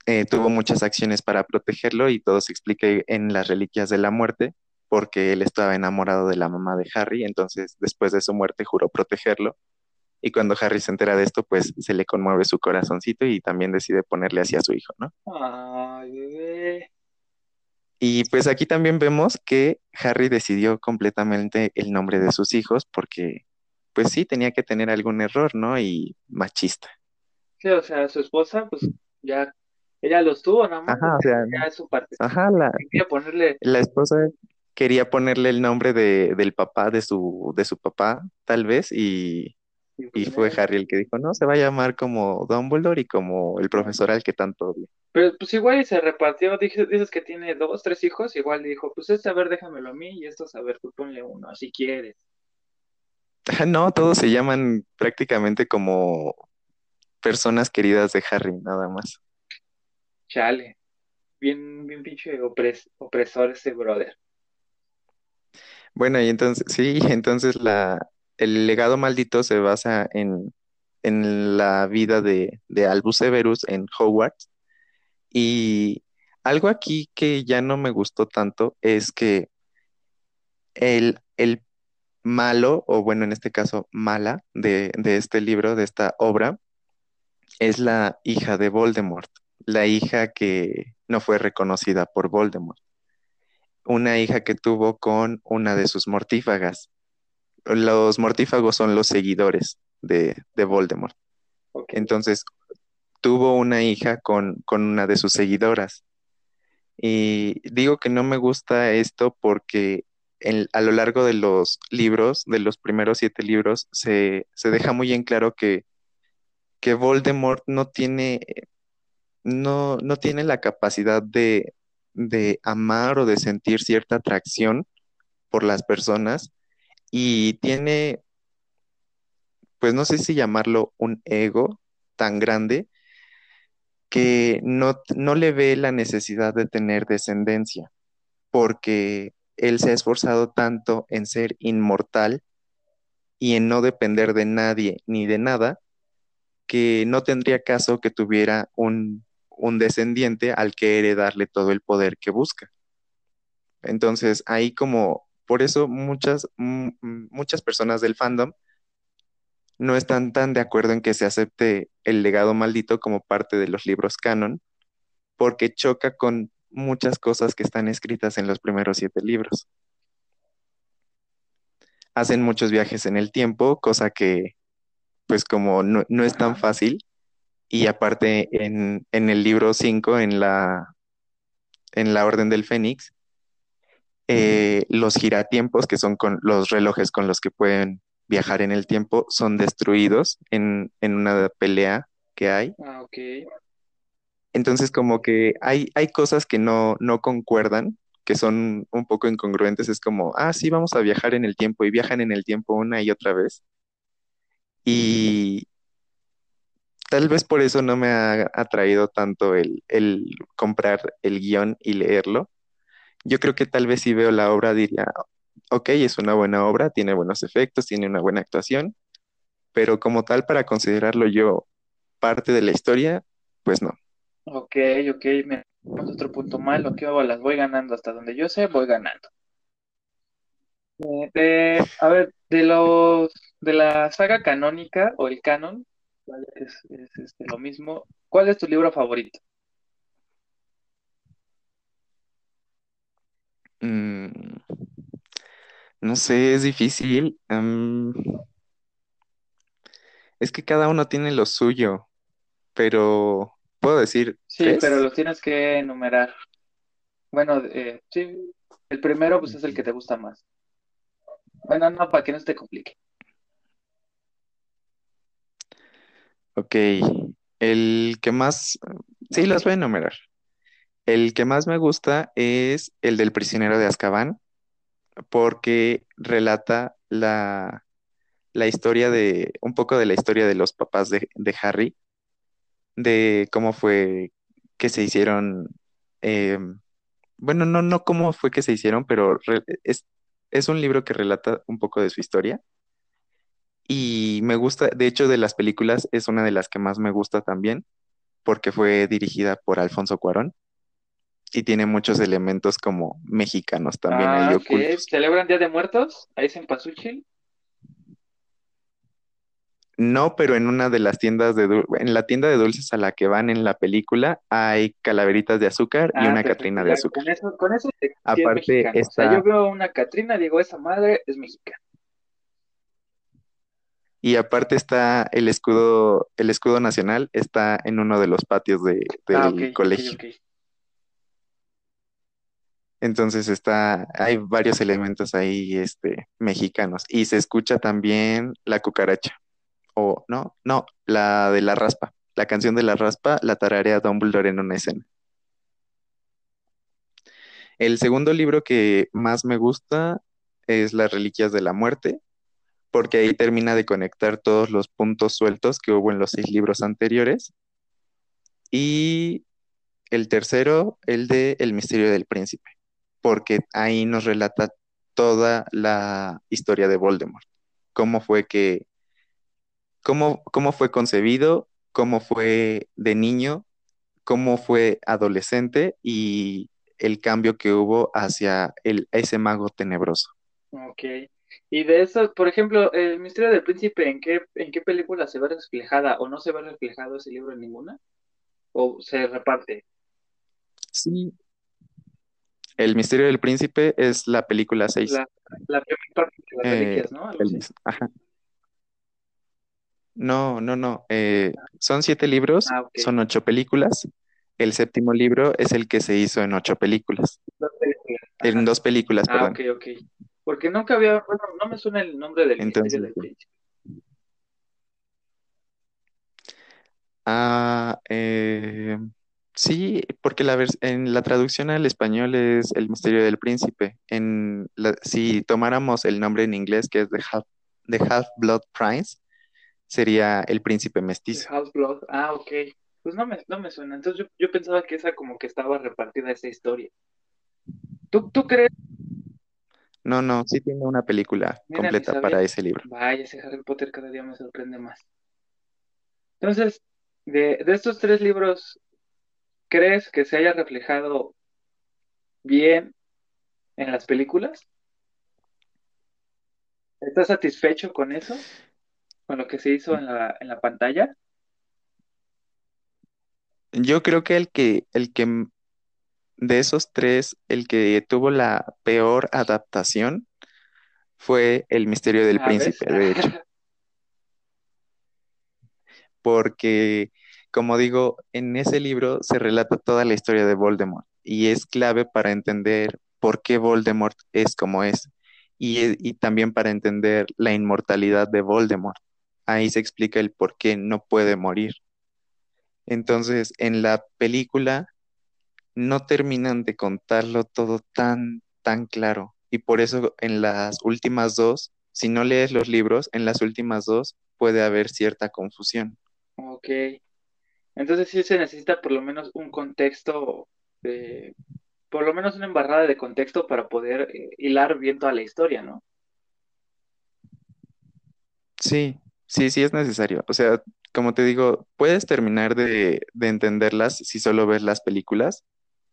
eh, tuvo muchas acciones para protegerlo y todo se explica en las Reliquias de la Muerte, porque él estaba enamorado de la mamá de Harry, entonces después de su muerte juró protegerlo. Y cuando Harry se entera de esto, pues se le conmueve su corazoncito y también decide ponerle así a su hijo, ¿no? Ay, bebé. Y pues aquí también vemos que Harry decidió completamente el nombre de sus hijos porque, pues sí, tenía que tener algún error, ¿no? Y machista. Sí, o sea, su esposa, pues ya, ella los tuvo nada más, Ajá, o sea, ya es su parte. ajá, la, Quería ponerle, la esposa quería ponerle el nombre de, del papá de su, de su papá, tal vez, y, y y pues, fue mira, Harry el que dijo, no, se va a llamar como Dumbledore y como el profesor al que tanto odia. pero pues igual se repartió, dices, dices que tiene dos, tres hijos, igual dijo, pues este a ver, déjamelo a mí, y estos a ver, tú ponle uno, si quieres. No, todos se llaman prácticamente como personas queridas de Harry, nada más. Chale, bien, bien pinche opres- opresor ese brother. Bueno, y entonces, sí, entonces la, el legado maldito se basa en, en la vida de, de Albus Severus en Hogwarts. Y algo aquí que ya no me gustó tanto es que el, el malo, o bueno, en este caso mala, de, de este libro, de esta obra, es la hija de Voldemort, la hija que no fue reconocida por Voldemort, una hija que tuvo con una de sus mortífagas. Los mortífagos son los seguidores de, de Voldemort. Entonces, tuvo una hija con, con una de sus seguidoras. Y digo que no me gusta esto porque a lo largo de los libros, de los primeros siete libros, se, se deja muy en claro que, que Voldemort no tiene, no, no tiene la capacidad de, de amar o de sentir cierta atracción por las personas y tiene, pues no sé si llamarlo un ego tan grande que no, no le ve la necesidad de tener descendencia, porque él se ha esforzado tanto en ser inmortal y en no depender de nadie ni de nada, que no tendría caso que tuviera un, un descendiente al que heredarle todo el poder que busca. Entonces, ahí como, por eso muchas, muchas personas del fandom no están tan de acuerdo en que se acepte el legado maldito como parte de los libros canon, porque choca con muchas cosas que están escritas en los primeros siete libros. Hacen muchos viajes en el tiempo, cosa que, pues como no, es tan fácil, y aparte en, el libro 5, en la, en la Orden del Fénix, eh, los giratiempos, que son con los relojes con los que pueden viajar en el tiempo, son destruidos en, en una pelea que hay. Ah, ok. Entonces, como que hay, hay cosas que no, no concuerdan, que son un poco incongruentes. Es como, ah, sí, vamos a viajar en el tiempo y viajan en el tiempo una y otra vez. Y tal vez por eso no me ha atraído tanto el, comprar el guion y leerlo. Yo creo que tal vez si veo la obra diría, ok, es una buena obra, tiene buenos efectos, tiene una buena actuación, pero como tal para considerarlo yo parte de la historia, pues no. Ok, ok, me otro punto malo, que las voy ganando hasta donde yo sé, voy ganando. Eh, a ver, de los de la saga canónica o el canon, es, este, lo mismo. ¿Cuál es tu libro favorito? Mm, no sé, es difícil. es que cada uno tiene lo suyo, pero ¿Puedo decir? Sí, pero los tienes que enumerar. Bueno, eh, sí, el primero pues es el que te gusta más. Bueno, no, para que no se te complique. Ok, el que más, sí, los voy a enumerar. El que más me gusta es el del prisionero de Azkaban, porque relata la, la historia de, un poco de la historia de los papás de, de Harry de cómo fue que se hicieron, eh, bueno, no, no cómo fue que se hicieron, pero es, es un libro que relata un poco de su historia. Y me gusta, de hecho, de las películas es una de las que más me gusta también, porque fue dirigida por Alfonso Cuarón y tiene muchos elementos como mexicanos también ahí ah, ¿Celebran Día de Muertos? ¿Ahí es en Pasuchil? No, pero en una de las tiendas de en la tienda de dulces a la que van en la película hay calaveritas de azúcar y ah, una Catrina de azúcar. Con eso, con eso Aparte o sea, yo veo una Catrina, digo, esa madre es mexicana. Y aparte está el escudo, el escudo nacional está en uno de los patios de, ah, del colegio. Entonces está, hay varios elementos ahí, este, mexicanos. Y se escucha también la cucaracha o no, no, la de la raspa. La canción de la raspa la tararea Dumbledore en una escena. El segundo libro que más me gusta es Las Reliquias de la Muerte, porque ahí termina de conectar todos los puntos sueltos que hubo en los seis libros anteriores. Y el tercero, el de El misterio del príncipe, porque ahí nos relata toda la historia de Voldemort, cómo fue que cómo, fue concebido, cómo fue de niño, cómo fue adolescente y el cambio que hubo hacia el, ese mago tenebroso. Ok. Y de eso, por ejemplo, el misterio del príncipe, ¿en qué, en qué película se ve reflejada o no se ve reflejado ese libro en ninguna? ¿O se reparte? Sí. El misterio del príncipe es la película 6. La, la primera parte de las Eh, reliquias, ¿no? El- ajá. No, no, no. eh, son siete libros, Ah, son ocho películas. El séptimo libro es el que se hizo en ocho películas, Dos películas. en dos películas, Ah, perdón. ok, ok. Porque nunca había, bueno, no me suena el nombre del Entonces, misterio del príncipe. Ah, eh, sí, porque la en la traducción al español es El misterio del príncipe. En la- si tomáramos el nombre en inglés, que es The Half, The Half-Blood Prince, sería El príncipe The mestizo. House Blood. Ah, ok. Pues no me, no me suena. Entonces yo, yo pensaba que esa como que estaba repartida esa historia. ¿Tú, tú crees? No, no, sí tiene una película Mira, completa para ese libro. Vaya, ese Harry Potter cada día me sorprende más. Entonces, de, de estos tres libros, ¿crees que se haya reflejado bien en las películas? ¿Estás satisfecho con eso? ¿Con lo que se hizo en la, en la pantalla? Yo creo que el que, el que de esos tres, el que tuvo la peor adaptación fue El misterio del príncipe, de hecho. porque, como digo, en ese libro se relata toda la historia de Voldemort y es clave para entender por qué Voldemort es como es y, e- y también para entender la inmortalidad de Voldemort. Ahí se explica el por qué no puede morir. Entonces, en la película no terminan de contarlo todo tan, tan claro y por eso en las últimas dos, si no lees los libros, en las últimas dos puede haber cierta confusión. Ok. Entonces sí se necesita por lo menos un contexto, de, por lo menos una embarrada de contexto para poder eh, hilar bien toda la historia, ¿no? Sí, sí, sí es necesario. O sea, como te digo, puedes terminar de, de entenderlas si solo ves las películas,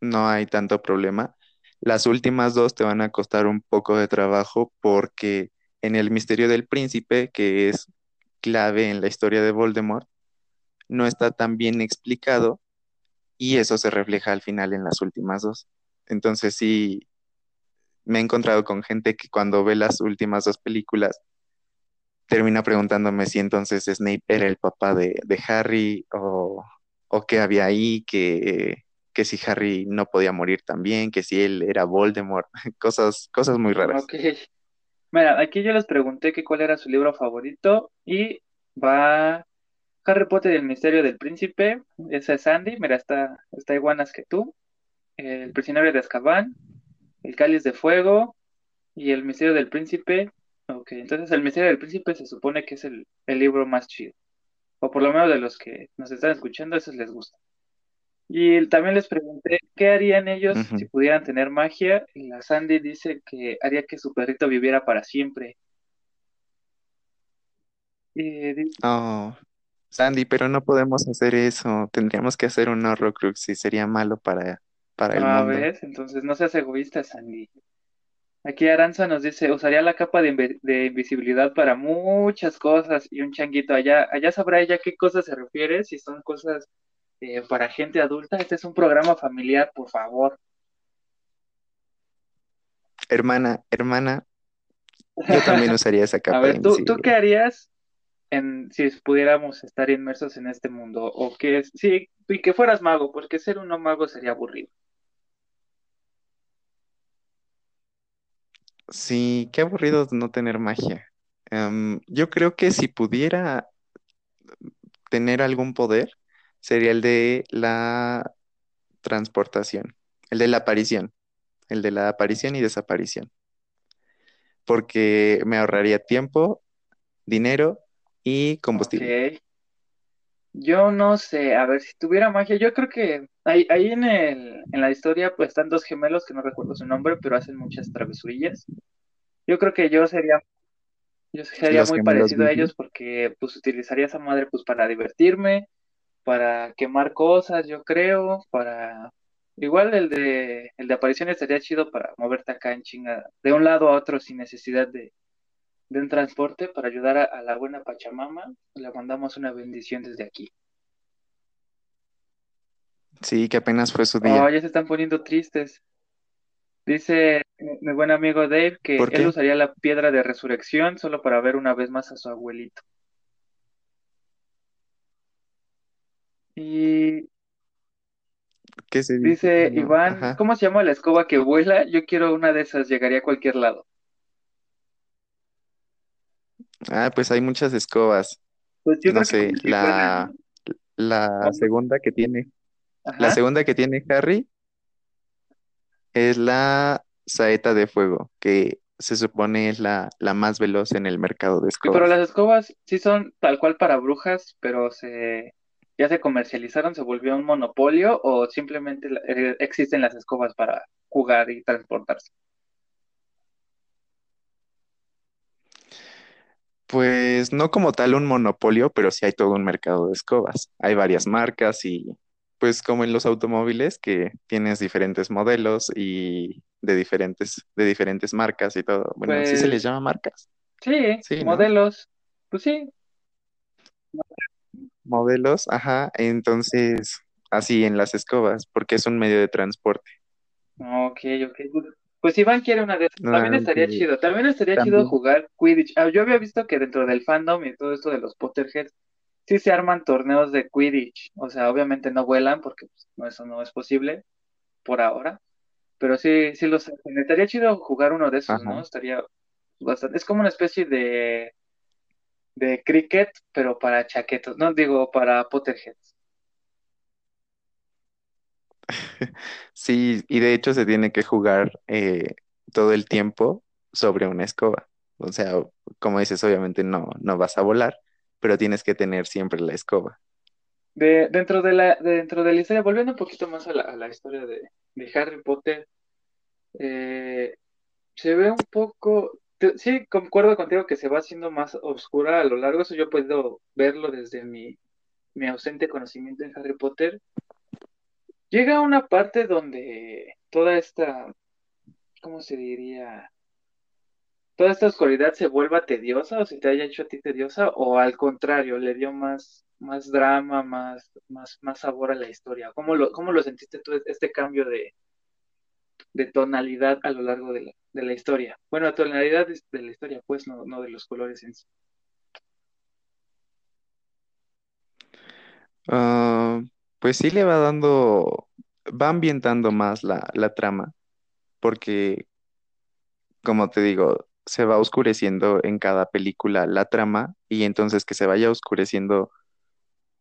no hay tanto problema. Las últimas dos te van a costar un poco de trabajo porque en El misterio del príncipe, que es clave en la historia de Voldemort, no está tan bien explicado y eso se refleja al final en las últimas dos. Entonces sí, me he encontrado con gente que cuando ve las últimas dos películas termina preguntándome si entonces Snape era el papá de, de Harry o, o qué había ahí, que, que si Harry no podía morir también, que si él era Voldemort, cosas, cosas muy raras. Ok. Mira, aquí yo les pregunté que cuál era su libro favorito y va Harry Potter y el misterio del príncipe. Esa es Sandy. Mira, está, está que tú. El prisionero de Azkaban, El cáliz de fuego y el misterio del príncipe. Ok, entonces el misterio del príncipe se supone que es el, el libro más chido. O por lo menos de los que nos están escuchando, esos les gusta. Y también les pregunté qué harían ellos si pudieran tener magia. Y la Sandy dice que haría que su perrito viviera para siempre. Y Oh, Sandy, pero no podemos hacer eso. Tendríamos que hacer un Horrocrux y sería malo para, para el a mundo. ver, entonces no seas egoísta, Sandy. Aquí Aranza nos dice, usaría la capa de, de invisibilidad para muchas cosas y un changuito allá. Allá sabrá ella qué cosas se refiere, si son cosas eh, para gente adulta. Este es un programa familiar, por favor. Hermana, hermana, yo también usaría esa A capa de ver, ¿tú, tú qué harías en, si pudiéramos estar inmersos en este mundo? O que, sí, y que fueras mago, porque ser un no mago sería aburrido. Sí, qué aburrido no tener magia. Em, yo creo que si pudiera tener algún poder, sería el de la transportación, el de la aparición, el de la aparición y desaparición, porque me ahorraría tiempo, dinero y combustible. Yo no sé, a ver, si tuviera magia, yo creo que ahí, ahí en el, en la historia pues están dos gemelos que no recuerdo su nombre, pero hacen muchas travesurillas. Yo creo que yo sería, yo sería Los muy parecido a ellos porque pues utilizaría esa madre pues para divertirme, para quemar cosas, yo creo, para... Igual el de, el de aparición estaría chido para moverte acá en chinga de un lado a otro sin necesidad de, de un transporte para ayudar a, a la buena Pachamama. Le mandamos una bendición desde aquí. Sí, que apenas fue su Oh, día. ya se están poniendo tristes. Dice mi buen amigo Dave que ¿Por él usaría la piedra de resurrección solo para ver una vez más a su abuelito. Y ¿Qué se dice? dice Iván, ajá. ¿cómo se llama la escoba que vuela? Yo quiero una de esas, llegaría a cualquier lado. Ah, pues hay muchas escobas. Pues yo No sé, la, la segunda que tiene, la segunda que tiene Harry es la saeta de fuego, que se supone es la, la más veloz en el mercado de Sí, pero escobas. las escobas sí son tal cual para brujas, pero se ya se comercializaron, se volvió un monopolio o simplemente eh, existen las escobas para jugar y transportarse. Pues no como tal un monopolio, pero sí hay todo un mercado de escobas. Hay varias marcas y pues como en los automóviles que tienes diferentes modelos y de diferentes, de diferentes marcas y todo. Bueno, sí se les Pues llama marcas. sí, Sí, ¿no? modelos, pues sí. Modelos, ajá. Entonces, así en las escobas, porque es un medio de transporte. Ok, ok. Pues pues Iván quiere una de esas. También estaría chido. También estaría chido jugar Quidditch. Ah, yo había visto que dentro del fandom y todo esto de los Potterheads, sí se arman torneos de Quidditch. O sea, obviamente no vuelan porque pues, eso no es posible por ahora. Pero sí, sí los. Estaría chido jugar uno de esos, ¿no? Estaría bastante. Es como una especie de, de cricket, pero para chaquetos. No digo para Potterheads. Sí, y de hecho se tiene que jugar eh, todo el tiempo sobre una escoba. O sea, como dices, obviamente no, no vas a volar, pero tienes que tener siempre la escoba. De, dentro de la, dentro de la historia, volviendo un poquito más a la, a la historia de, de Harry Potter, eh, se ve un poco, sí, concuerdo contigo que se va haciendo más oscura a lo largo, eso yo podido verlo desde mi, mi ausente conocimiento en Harry Potter. Llega una parte donde toda esta, ¿cómo se diría? Toda esta oscuridad se vuelva tediosa o se te haya hecho a ti tediosa o al contrario, le dio más, más drama, más, más, más sabor a la historia. ¿Cómo lo, cómo lo sentiste tú, este cambio de, de tonalidad a lo largo de la, de la historia? Bueno, tonalidad de, de la historia, pues, no, no de los colores en sí. Ah, pues sí le va dando, va ambientando más la, la trama, porque como te digo, se va oscureciendo en cada película la trama y entonces que se vaya oscureciendo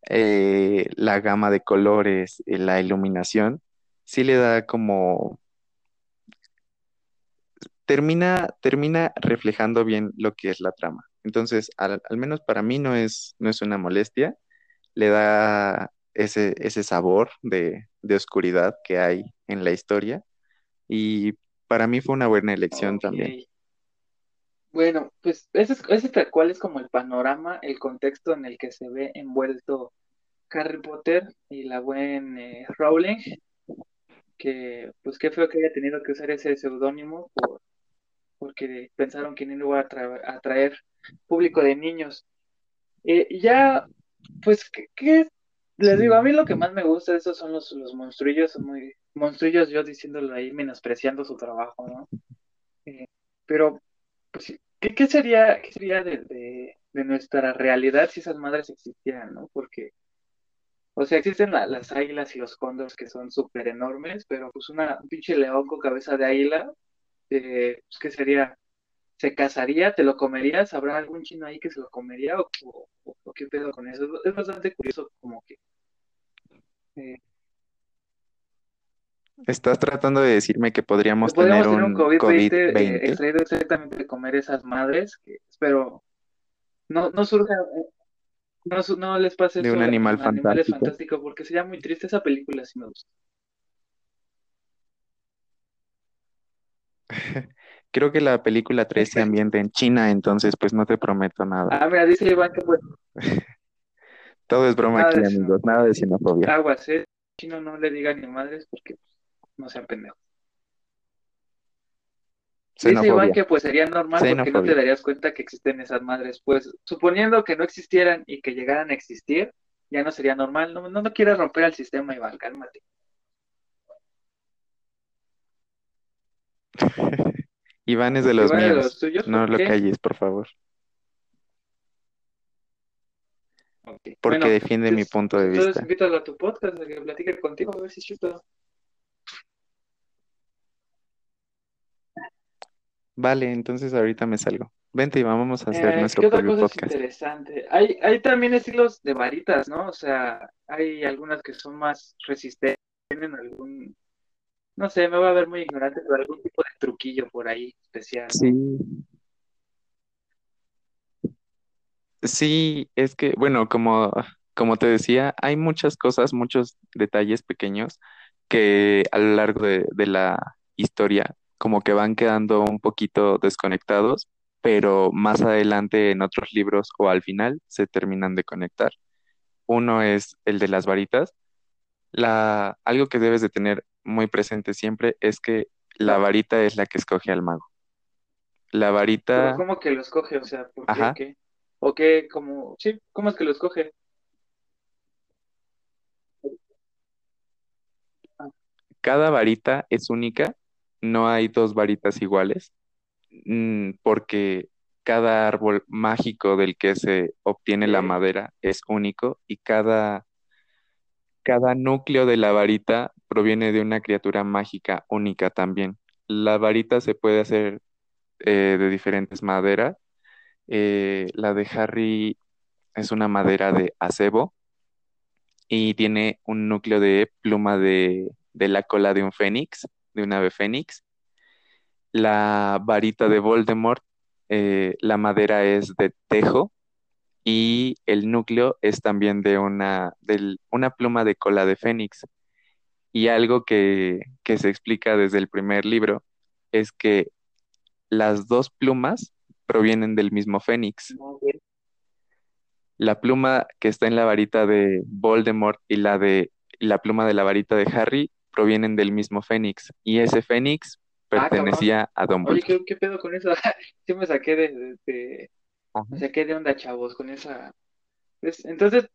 eh, la gama de colores, eh, la iluminación, sí le da como, termina, termina reflejando bien lo que es la trama. Entonces, al, al menos para mí no es, no es una molestia, le da ese, ese sabor de, de oscuridad que hay en la historia y para mí fue una buena elección también. Bueno, pues ese, es, ese tal cual es como el panorama, el contexto en el que se ve envuelto Harry Potter y la buen eh, Rowling, que pues qué feo que haya tenido que usar ese seudónimo por, porque pensaron que no iba a atraer, público de niños. Eh, ya, pues, ¿qué, qué? Les digo, a mí lo que más me gusta de esos son los, los monstrillos, son muy monstrillos yo diciéndolo ahí, menospreciando su trabajo, ¿no? Eh, pero, pues, ¿qué, qué sería, qué sería de, de, de nuestra realidad si esas madres existieran, ¿no? Porque, o sea, existen la- las águilas y los cóndores que son súper enormes, pero pues una un pinche león con cabeza de águila, eh, pues, ¿qué sería? ¿Se casaría? ¿Te lo comerías? ¿Habrá algún chino ahí que se lo comería? ¿O, o- o qué pedo con eso? Es bastante curioso como que... eh, ¿Estás tratando de decirme que podríamos podríamos tener un un COVID-20 eh, COVID-20 extraído exactamente de comer esas madres, que espero no, no surja, eh, no, no les pase de eso un a animal Animales fantástico? Fantásticos, porque sería muy triste esa película, si me gusta. Creo que la película 3 se ambienta en China, entonces pues no te prometo nada. Ah, mira, dice Iván que pues, Todo es broma Nada aquí, de amigos, nada de xenofobia. Aguas, ¿eh? Chino no le digan ni madres porque pues, no sean pendejos. Dice Iván Xenofobia. que pues sería normal porque no te Xenofobia. darías cuenta que existen esas madres. Pues suponiendo que no existieran y que llegaran a existir, ya no sería normal. No, no, no quieras romper el sistema, Iván, cálmate. Iván es de los Iván es de míos. los tuyos, No ¿por lo qué? calles, por favor. Ok. Porque Bueno, defiende mi entonces, punto de entonces vista. invítalo a tu podcast, a que platique contigo, a ver si chuta. Vale, entonces ahorita me salgo. Vente, Iván, vamos a hacer Eh, nuestro ¿qué otra propio cosa es podcast. interesante? Hay, hay también estilos de varitas, ¿no? O sea, hay algunas que son más resistentes, tienen algún, no sé, me voy a ver muy ignorante, pero algún tipo de truquillo por ahí especial. Sí, sí, es que, bueno, como, como te decía, hay muchas cosas, muchos detalles pequeños que a lo largo de, de la historia como que van quedando un poquito desconectados, pero más adelante en otros libros o al final se terminan de conectar. Uno es el de las varitas. La, algo que debes de tener muy presente siempre es que la varita es la que escoge al mago. La Pero varita, ¿cómo que lo escoge? O sea, ¿por qué? ¿O qué? Como, sí, ¿cómo es que lo escoge? Cada varita es única, no hay dos varitas iguales, mm, porque cada árbol mágico del que se obtiene la madera es único y cada, cada núcleo de la varita proviene de una criatura mágica única también. La varita se puede hacer eh, de diferentes maderas. Eh, la de Harry es una madera de acebo y tiene un núcleo de pluma de, la cola de un fénix, de un ave fénix. La varita de Voldemort, eh, la madera es de tejo y el núcleo es también de una, del- una pluma de cola de fénix. Y algo que, que se explica desde el primer libro es que las dos plumas provienen del mismo fénix. Ok. La pluma que está en la varita de Voldemort y la de la pluma de la varita de Harry provienen del mismo fénix. Y ese fénix Ah, pertenecía a Oye, Dumbledore. ¿qué, qué pedo con eso? Sí me saqué de, de- Ajá. me saqué de onda, chavos, con esa. Es- entonces,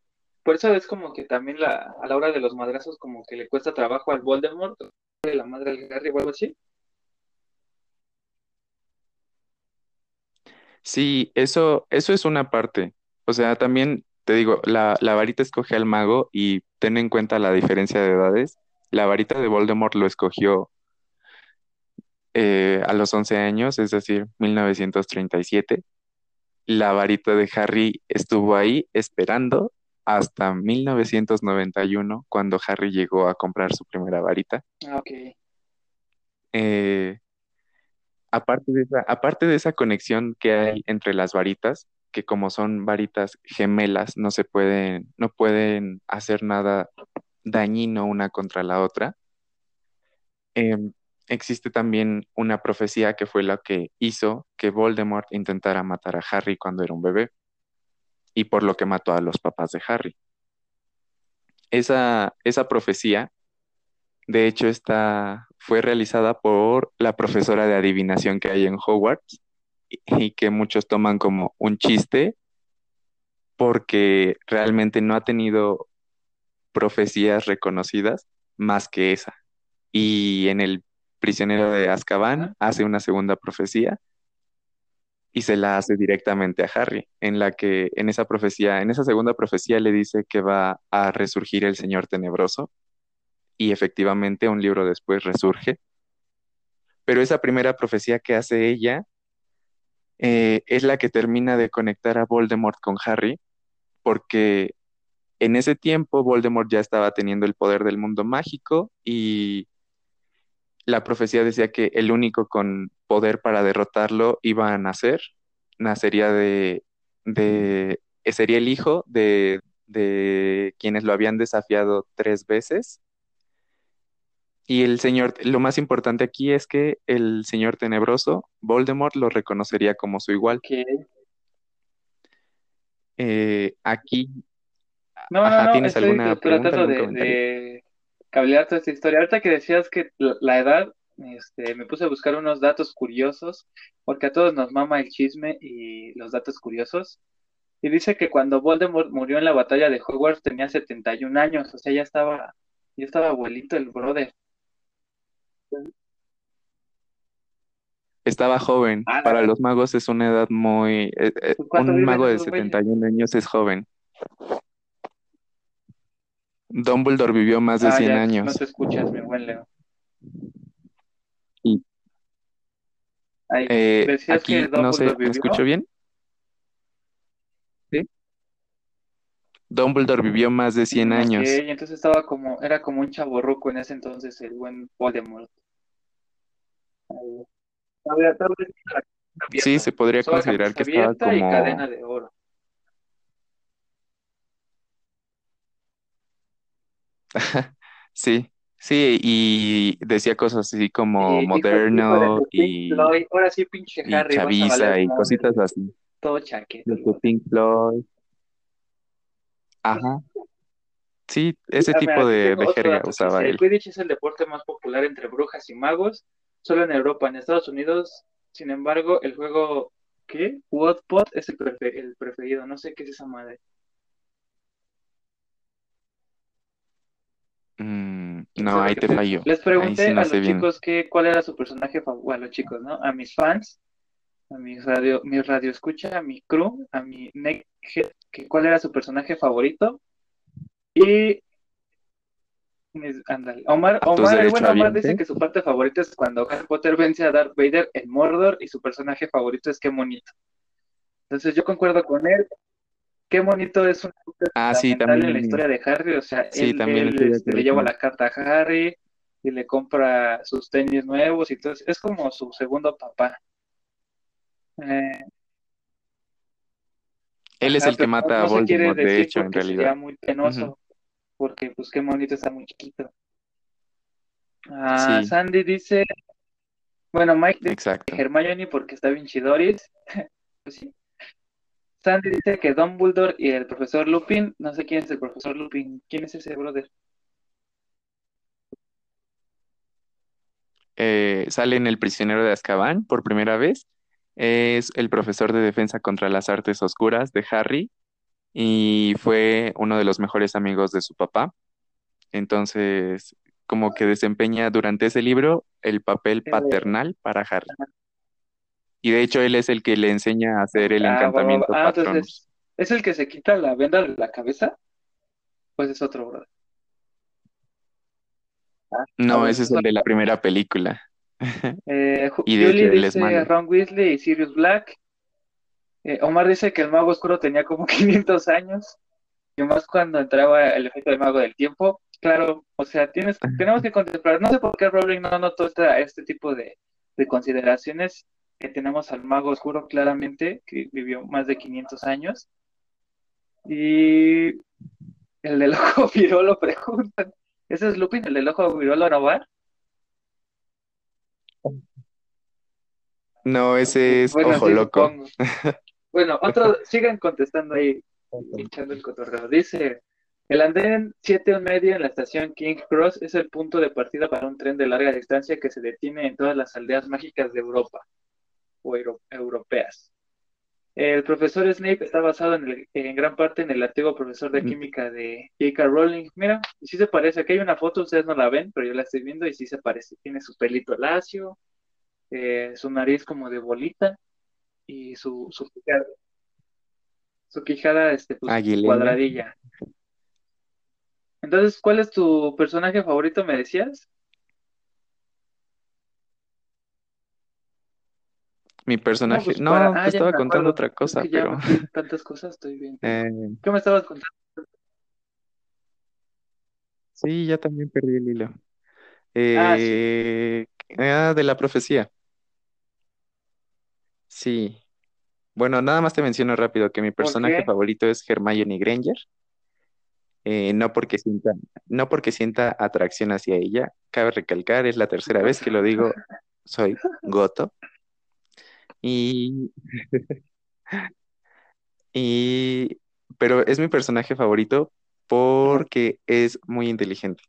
por eso es como que también la, a la hora de los madrazos, como que le cuesta trabajo al Voldemort, de la madre al Harry o algo así. Sí, eso, eso es una parte. O sea, también te digo, la, la varita escoge al mago y ten en cuenta la diferencia de edades. La varita de Voldemort lo escogió eh, a los 11 años, es decir, 1937. La varita de Harry estuvo ahí esperando hasta 1991, cuando Harry llegó a comprar su primera varita. Ah, ok. Eh, aparte de esa, aparte de esa conexión que hay entre las varitas, que como son varitas gemelas, no se pueden, no pueden hacer nada dañino una contra la otra. em, existe también una profecía que fue la que hizo que Voldemort intentara matar a Harry cuando era un bebé y por lo que mató a los papás de Harry. Esa, esa profecía, de hecho, está, fue realizada por la profesora de adivinación que hay en Hogwarts y, y que muchos toman como un chiste porque realmente no ha tenido profecías reconocidas más que esa. Y en El prisionero de Azkaban hace una segunda profecía y se la hace directamente a Harry, en la que en esa profecía, en esa segunda profecía le dice que va a resurgir el Señor Tenebroso y efectivamente un libro después resurge. Pero esa primera profecía que hace ella eh, es la que termina de conectar a Voldemort con Harry, porque en ese tiempo Voldemort ya estaba teniendo el poder del mundo mágico y la profecía decía que el único con poder para derrotarlo iba a nacer, nacería de, de sería el hijo de, de quienes lo habían desafiado tres veces. Y el señor, lo más importante aquí es que el señor tenebroso, Voldemort, lo reconocería como su igual. Eh, aquí, No, no, Ajá, no, ¿tienes estoy alguna pregunta, de, de cablear toda esta historia. Ahorita que decías que la edad, este, me puse a buscar unos datos curiosos, porque a todos nos mama el chisme y los datos curiosos. Y dice que cuando Voldemort murió en la batalla de Hogwarts tenía 71 años, o sea, ya estaba, ya estaba abuelito el brother. Estaba joven. Ah, Para los magos es una edad muy... eh, eh, pues, ¿cuánto un mago de esos güeyes? 71 años es joven. Dumbledore vivió más de Ah, 100 ya, no años. te escuchas, mi buen Leo. Y Ahí, eh, que aquí, no sé, ¿me escucho bien? Sí. Dumbledore vivió más de 100 Mm, ok, años. entonces estaba como, era como un chavorruco en ese entonces, el buen Voldemort. Sí, se podría considerar que estaba abierta y cadena como... de oro. Sí, sí, y decía cosas así como de moderno y, Floyd, ahora sí, pinche y Harry, chaviza valer y cositas así. todo De chaqueto. que Pink Floyd. Ajá. Sí, ese Ah, tipo de, de dato. usaba el. Quidditch es el deporte más popular entre brujas y magos, solo en Europa. En Estados Unidos, sin embargo, el juego, ¿qué? Wotpot es el, prefe- el preferido. No sé qué es esa madre. Mm, No lo ahí que te fue. fallo. Les pregunté sí a los bien. chicos que, cuál era su personaje favorito, a los chicos, ¿no? A mis fans, a mis radio, mi radio escucha, a mi crew, a mi neckhead, que cuál era su personaje favorito. Y ándale, Omar, Omar, el buen Omar dice que su parte favorita es cuando Harry Potter vence a Darth Vader en Mordor y su personaje favorito es qué monito. Entonces yo concuerdo con él. Qué monito es un Ah, sí, fundamental en la también. historia de Harry. O sea, Sí, él, también este, le lleva la carta a Harry y le compra sus tenis nuevos y entonces es como su segundo papá. Eh, Él es el que no, mata a Voldemort, de hecho, en porque sería realidad. muy penoso, porque pues qué monito está muy chiquito. Ah, Sí, Sandy dice, bueno, Mike dice exacto. Hermione porque está bien chidoris. Pues sí. Sandy dice que Dumbledore y el profesor Lupin, no sé quién es el profesor Lupin, ¿quién es ese brother? Eh, sale en El prisionero de Azkaban por primera vez. Es el profesor de defensa contra las artes oscuras de Harry y fue uno de los mejores amigos de su papá. Entonces, como que desempeña durante ese libro el papel Eh, paternal para Harry. Y de hecho, él es el que le enseña a hacer el ah, encantamiento Ah, entonces, ¿es el que se quita la venda de la cabeza? Pues es otro brother. Ah, ah, No, bueno, ese es el de la primera película. Eh, Y de Julie es dice malo. Ron Weasley y Sirius Black. Eh, Omar dice que el mago oscuro tenía como 500 años. Y más cuando entraba el efecto del mago del tiempo. Claro, o sea, tienes, tenemos que contemplar. No sé por qué Rowling no notó esta- este tipo de, de consideraciones. Que tenemos al mago oscuro claramente, que vivió más de 500 años. Y el del ojo virolo preguntan. ¿Ese es Lupin, el del ojo virolo no va? No, ese es Bueno, Ojo sí, Loco. supongo. Bueno, otro, sigan contestando ahí, echando el cotorreo. Dice, el andén 7 medio en la estación King Cross es el punto de partida para un tren de larga distancia que se detiene en todas las aldeas mágicas de Europa o euro- europeas. El profesor Snape está basado en, el- en gran parte en el antiguo profesor de Mm. química de J.K. Rowling. Mira, sí se parece. Aquí hay una foto, ustedes no la ven, pero yo la estoy viendo y sí se parece. Tiene su pelito lacio, eh, su nariz como de bolita y su, su quijada, su quijada este, pues, cuadradilla. Entonces, ¿cuál es tu personaje favorito, me decías? Mi No, personaje. pues No, para... te Ah, estaba contando otra Es cosa, que pero. tantas cosas, estoy bien. eh, ¿Qué me estabas contando? sí, ya también perdí el hilo. Ah, sí. Eh, ah, de la profecía. Sí. Bueno, nada más te menciono rápido que mi ¿Por personaje favorito es Hermione Granger. Eh, no porque sienta, no porque sienta atracción hacia ella. Cabe recalcar, es la tercera vez que lo digo, soy goto. Y, y, pero es mi personaje favorito porque es muy inteligente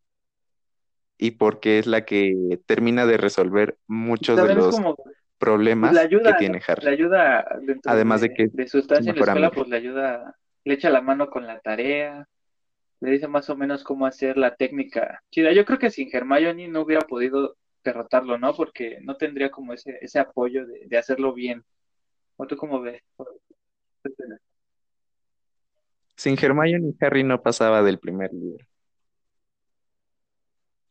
y porque es la que termina de resolver muchos de los como, problemas le que ayuda, tiene Harry. ayuda dentro Además de que de, de es su estancia en la escuela, amiga. pues le ayuda, le echa la mano con la tarea, le dice más o menos cómo hacer la técnica chida. Yo creo que sin Hermione no hubiera podido derrotarlo, ¿no? Porque no tendría como ese, ese apoyo de, de hacerlo bien. ¿O tú cómo ves? Sin Hermione, Harry no pasaba del primer libro.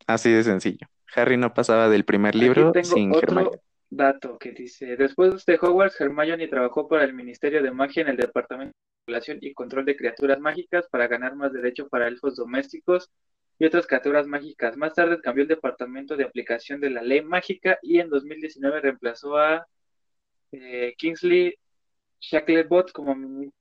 Así de sencillo. Harry no pasaba del primer Aquí libro tengo sin Hermione. otro dato que dice, después de Hogwarts, Hermione trabajó para el Ministerio de Magia en el Departamento de Regulación y Control de Criaturas Mágicas para ganar más derecho para elfos domésticos y otras criaturas mágicas. Más tarde cambió el Departamento de Aplicación de la Ley Mágica y en 2019 reemplazó a eh, Kingsley Shacklebot como ministro.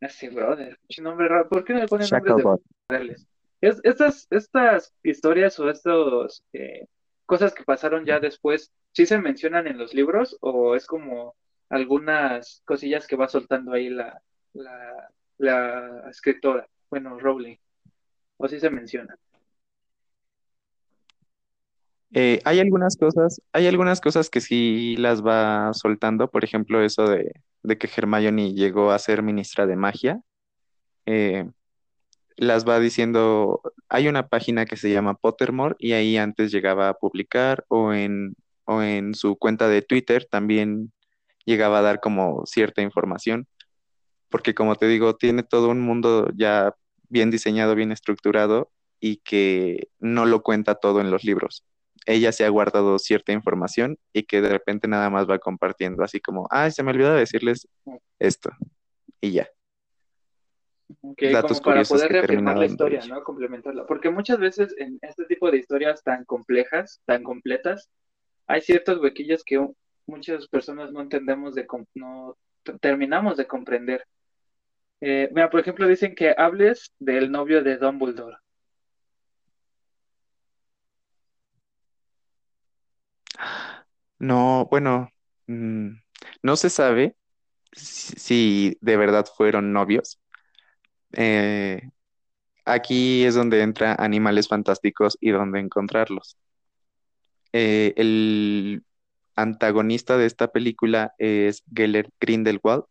Ese brother, nombre raro. ¿Por qué no le ponen nombres de Shacklebot. reales? Es, estas, estas historias o estos eh, cosas que pasaron ya después, ¿sí se mencionan en los libros o es como algunas cosillas que va soltando ahí la, la, la escritora? Bueno, Rowling. ¿O sí se menciona? Eh, hay algunas cosas, hay algunas cosas que sí las va soltando, por ejemplo, eso de, de que Hermione llegó a ser ministra de magia. Eh, las va diciendo, hay una página que se llama Pottermore y ahí antes llegaba a publicar o en, o en su cuenta de Twitter también llegaba a dar como cierta información, porque como te digo, tiene todo un mundo ya bien diseñado, bien estructurado y que no lo cuenta todo en los libros. Ella se ha guardado cierta información y que de repente nada más va compartiendo, así como, ay, se me olvidó decirles esto y ya. Que Datos como para curiosos poder que reafirmar la historia. ¿no? Complementarla. Porque muchas veces en este tipo de historias tan complejas, tan completas, hay ciertos huequillos que muchas personas no entendemos de, no terminamos de comprender. Eh, mira, por ejemplo, dicen que hables del novio de Dumbledore. No, bueno, mm, no se sabe si, de verdad fueron novios. Eh, aquí es donde entra Animales Fantásticos y dónde encontrarlos. Eh, el antagonista de esta película es Gellert Grindelwald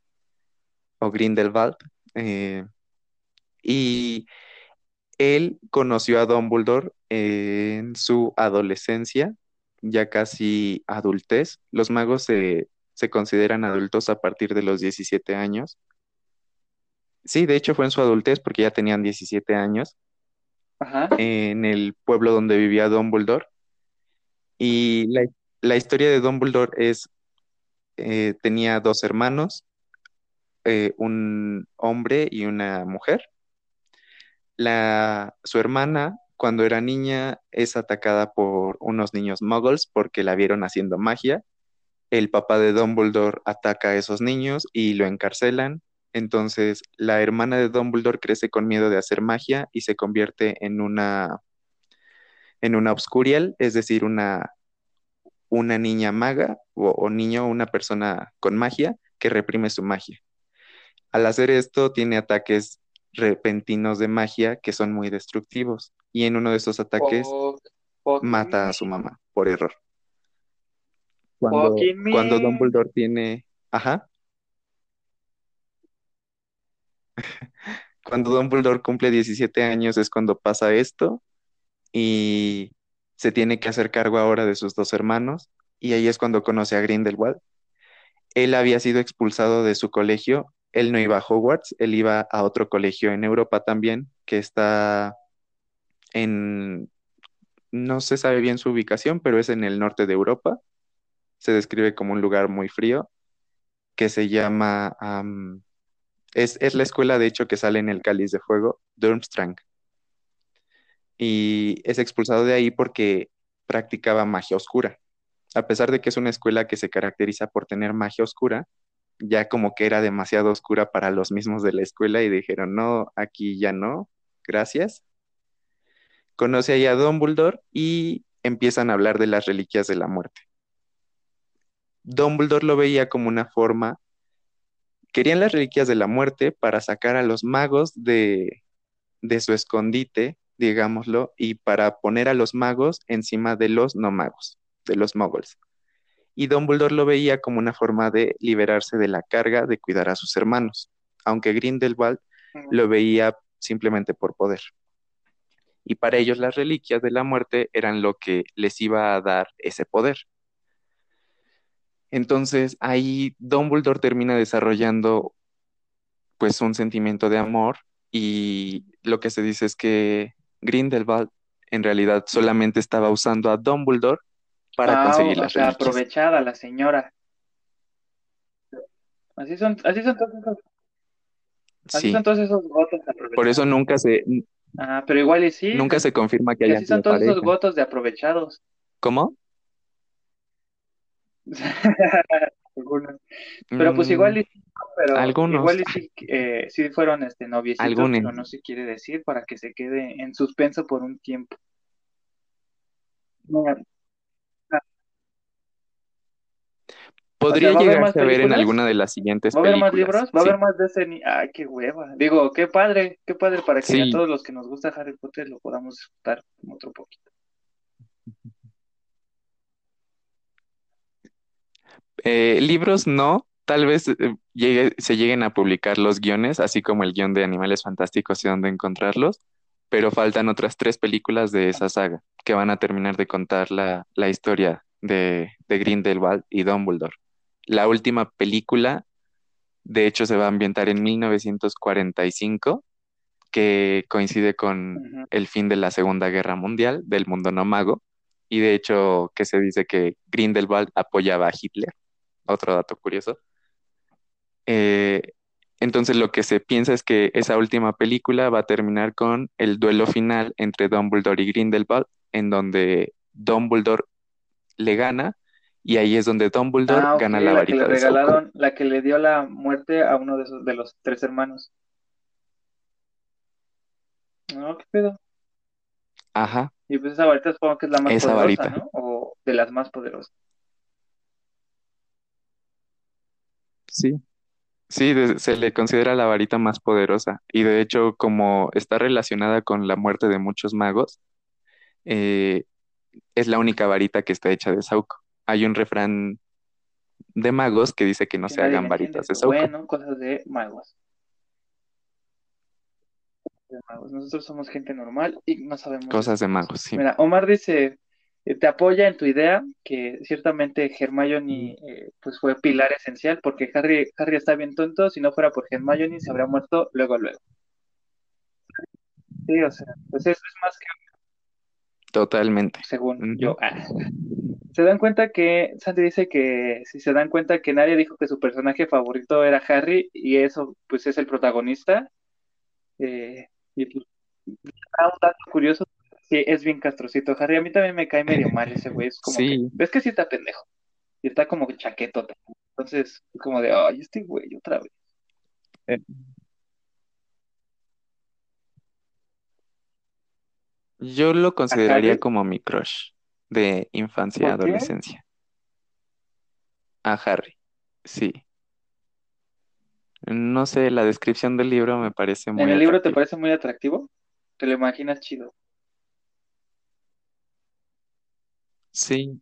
o Grindelwald, eh, y él conoció a Dumbledore en su adolescencia, ya casi adultez. Los magos se, se consideran adultos a partir de los 17 años. Sí, de hecho fue en su adultez porque ya tenían 17 años Ajá. en el pueblo donde vivía Dumbledore. Y la, la historia de Dumbledore es, eh, tenía dos hermanos, eh, un hombre y una mujer. La, su hermana, cuando era niña, es atacada por unos niños muggles porque la vieron haciendo magia. El papá de Dumbledore ataca a esos niños y lo encarcelan. Entonces, la hermana de Dumbledore crece con miedo de hacer magia y se convierte en una, en una obscurial, es decir, una, una niña maga o, o niño, una persona con magia que reprime su magia. Al hacer esto, tiene ataques repentinos de magia que son muy destructivos. Y en uno de esos ataques mata a su mamá por error. Cuando, cuando. Dumbledore tiene, ajá, cuando Dumbledore cumple 17 años es cuando pasa esto y se tiene que hacer cargo ahora de sus dos hermanos y ahí es cuando conoce a Grindelwald. Él había sido expulsado de su colegio, él no iba a Hogwarts, él iba a otro colegio en Europa también, que está en, no se sabe bien su ubicación, pero es en el norte de Europa. Se describe como un lugar muy frío, que se llama, am, es, es la escuela de hecho que sale en el Cáliz de Fuego, Durmstrang. Y es expulsado de ahí porque practicaba magia oscura. A pesar de que es una escuela que se caracteriza por tener magia oscura, ya como que era demasiado oscura para los mismos de la escuela y dijeron, no, aquí ya no, gracias. Conoce ahí a Dumbledore y empiezan a hablar de las reliquias de la muerte. Dumbledore lo veía como una forma, querían las reliquias de la muerte para sacar a los magos de, de su escondite, digámoslo, y para poner a los magos encima de los no magos, de los muggles. Y Dumbledore lo veía como una forma de liberarse de la carga de cuidar a sus hermanos, aunque Grindelwald lo veía simplemente por poder. Y para ellos las reliquias de la muerte eran lo que les iba a dar ese poder. Entonces ahí Dumbledore termina desarrollando pues un sentimiento de amor y lo que se dice es que Grindelwald en realidad solamente estaba usando a Dumbledore para Ah, conseguir o las sea, reliquias. aprovechada la señora. Así son, así son todos esos, así Sí, son todos esos gotos por eso nunca se, Ah, pero igual y sí, nunca se confirma que hayan así son todos esos gotos de aprovechados. ¿Cómo? Algunos. Pero pues igual Mm, y sí, pero algunos, igual y sí, eh, sí fueron este noviecitos, algunos. pero no se quiere decir para que se quede en suspenso por un tiempo. No, O sea, Podría ¿va a llegarse a ver en películas? alguna de las siguientes ¿Va a haber más películas. libros? ¿Va a Sí, haber más de ese. Ay, qué hueva. Digo, qué padre, qué padre para que a todos los que nos gusta Harry Potter lo podamos disfrutar otro poquito. Eh, libros no, tal vez eh, llegue- se lleguen a publicar los guiones, así como el guion de Animales Fantásticos y dónde encontrarlos, pero faltan otras tres películas de esa saga que van a terminar de contar la, la historia de, de Grindelwald y Dumbledore. La última película, de hecho, se va a ambientar en 1945, que coincide con el fin de la Segunda Guerra Mundial del mundo no mago, y de hecho que se dice que Grindelwald apoyaba a Hitler otro dato curioso. Eh, entonces lo que se piensa es que esa última película va a terminar con el duelo final entre Dumbledore y Grindelwald, en donde Dumbledore le gana y ahí es donde Dumbledore Ah, gana la la que le varita Sauco. regalaron, la que le dio la muerte a uno de esos, de los tres hermanos. No, qué pedo. Ajá, Y pues esa varita supongo que es la más esa poderosa, varita. ¿no? O de las más poderosas. Sí, sí, se le considera la varita más poderosa y de hecho como está relacionada con la muerte de muchos magos, eh, es la única varita que está hecha de Sauco. Hay un refrán de magos que dice que no Que se hagan varitas de bueno, cosas de magos. de magos. Nosotros somos gente normal y no sabemos Cosas de magos, sí. Mira, Omar dice, eh, te apoya en tu idea, que ciertamente Hermione eh, pues fue pilar esencial, porque Harry, Harry está bien tonto, si no fuera por Hermione se habría muerto luego, luego. Sí, o sea, pues eso es más que Totalmente. según yo. Ah. Se dan cuenta que, Santi dice que si se dan cuenta que nadie dijo que su personaje favorito era Harry y eso pues es el protagonista. Eh, y pues, ah, un dato curioso, sí, es bien castrocito Harry. A mí también me cae medio mal ese güey. Es como Sí. que, ves que sí está pendejo. Y está como chaqueto. Entonces, es como de, ay, este güey otra vez. Eh, Yo lo consideraría como mi crush de infancia y ¿Por qué? adolescencia. A Harry, sí. No sé, la descripción del libro me parece muy ¿En el libro te parece muy atractivo? ¿Te lo imaginas chido? Sí,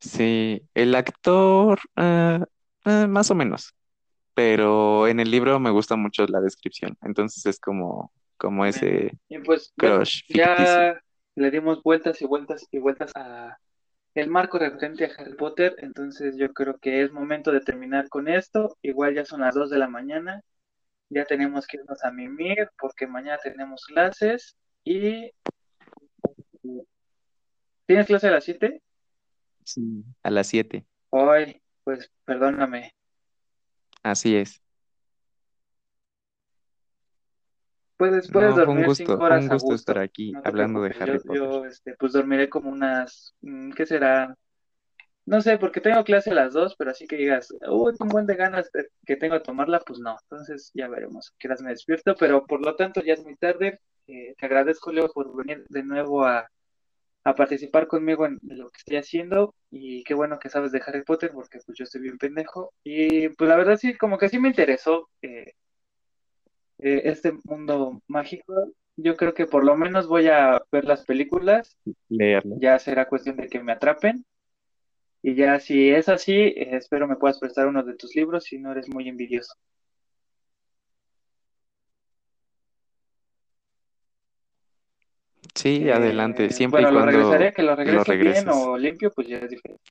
sí. El actor, eh, eh, más o menos. Pero en el libro me gusta mucho la descripción. Entonces es como, como ese Y pues, bueno, crush ficticio. ya le dimos vueltas y vueltas y vueltas a el marco referente a Harry Potter, entonces yo creo que es momento de terminar con esto. Igual ya son las 2 de la mañana, ya tenemos que irnos a mimir porque mañana tenemos clases y ¿tienes clase a las 7? Sí. A las 7. Ay, pues perdóname. Así es. Puedes, puedes No, dormir gusto, 5 fue horas un a gusto estar gusto, aquí no hablando de. Harry Yo, Potter. yo este, pues dormiré como unas, mm, ¿qué será? No sé, porque tengo clase a las 2, pero así que digas, uy, un buen de ganas de- que tengo de tomarla, pues no. Entonces ya veremos horas me despierto, pero por lo tanto ya es muy tarde. Eh, te agradezco, Leo, por venir de nuevo a, a participar conmigo en lo que estoy haciendo y qué bueno que sabes de Harry Potter porque pues yo estoy bien pendejo y pues la verdad sí, como que sí me interesó eh, eh, este mundo mágico, yo creo que por lo menos voy a ver las películas, Leerlo. ya será cuestión de que me atrapen. Y ya si es así, eh, espero me puedas prestar uno de tus libros si no eres muy envidioso. Sí, adelante, Eh, siempre bueno, y lo cuando regresaré, que lo lo regrese bien regreses. o limpio, pues ya es diferente.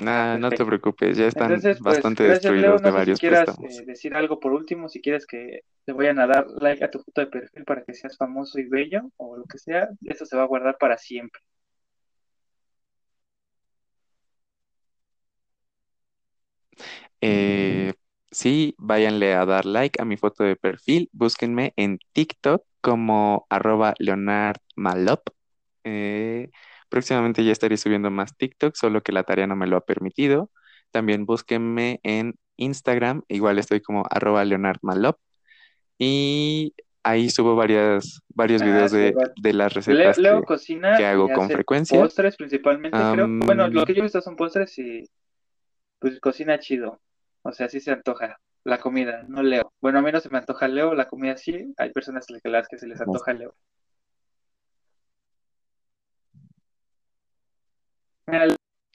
Nah, no te preocupes, ya están Entonces, pues, bastante Leo. destruidos de sé si varios quieras eh, decir algo por último, si quieres que te vayan a dar like a tu foto de perfil para que seas famoso y bello, o lo que sea, eso se va a guardar para siempre. Eh, sí, váyanle a dar like a mi foto de perfil. Búsquenme en TikTok como arroba Leonard Malop. Eh, próximamente ya estaré subiendo más TikTok, solo que la tarea no me lo ha permitido. También búsquenme en Instagram, igual estoy como arroba Leonard Malop. Y ahí subo varias, varios Ah, videos de, de las recetas Leo que, cocina que hago con frecuencia. postres principalmente, creo. Bueno, lo que yo he visto son postres y pues cocina chido. O sea, sí se antoja la comida, no Leo. Bueno, a mí no se me antoja Leo, la comida sí. Hay personas a las que se les antoja Leo.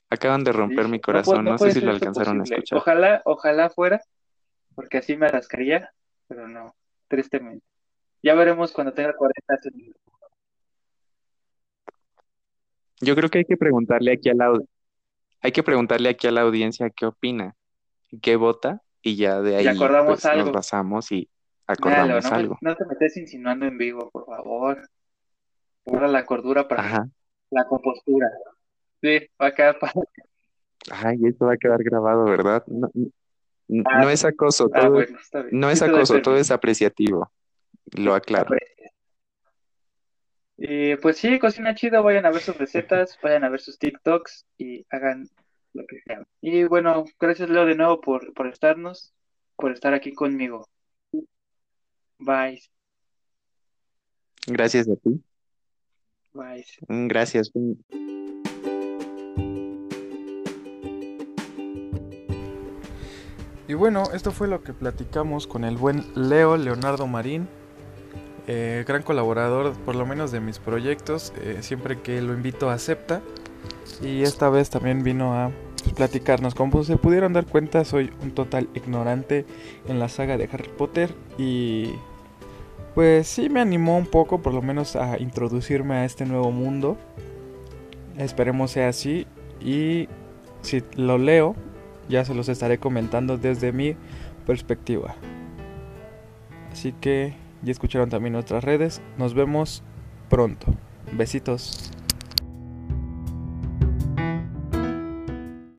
Acaban de romper mi corazón, no no sé si lo alcanzaron a escuchar. Ojalá, ojalá fuera, porque así me atascaría, pero no, tristemente. Ya veremos cuando tenga 40 años. Yo creo que hay que preguntarle aquí a la, hay que preguntarle aquí a la audiencia qué opina, qué vota, y ya de ahí acordamos pues nos basamos y acordamos algo. no te metes insinuando en vivo, por favor. Guarda la cordura para Ajá. la compostura. Sí, acá para... Ay, esto va a quedar grabado, ¿verdad? No, no- Ah, no es acoso, ah, todo, bueno, no es acoso, todo es apreciativo, lo aclaro. Y pues sí, cocina chido, vayan a ver sus recetas, vayan a ver sus TikToks y hagan lo que sean. Y bueno, gracias Leo de nuevo por, por estarnos, por estar aquí conmigo. Bye, Gracias a ti. bye. Gracias. Y bueno, esto fue lo que platicamos con el buen Leo Leonardo Marín, eh, gran colaborador por lo menos de mis proyectos, eh, siempre que lo invito acepta. Y esta vez también vino a platicarnos. Como se pudieron dar cuenta, soy un total ignorante en la saga de Harry Potter y pues sí me animó un poco por lo menos a introducirme a este nuevo mundo. Esperemos sea así y si lo leo ya se los estaré comentando desde mi perspectiva. Así que ya escucharon también nuestras redes. Nos vemos pronto. Besitos.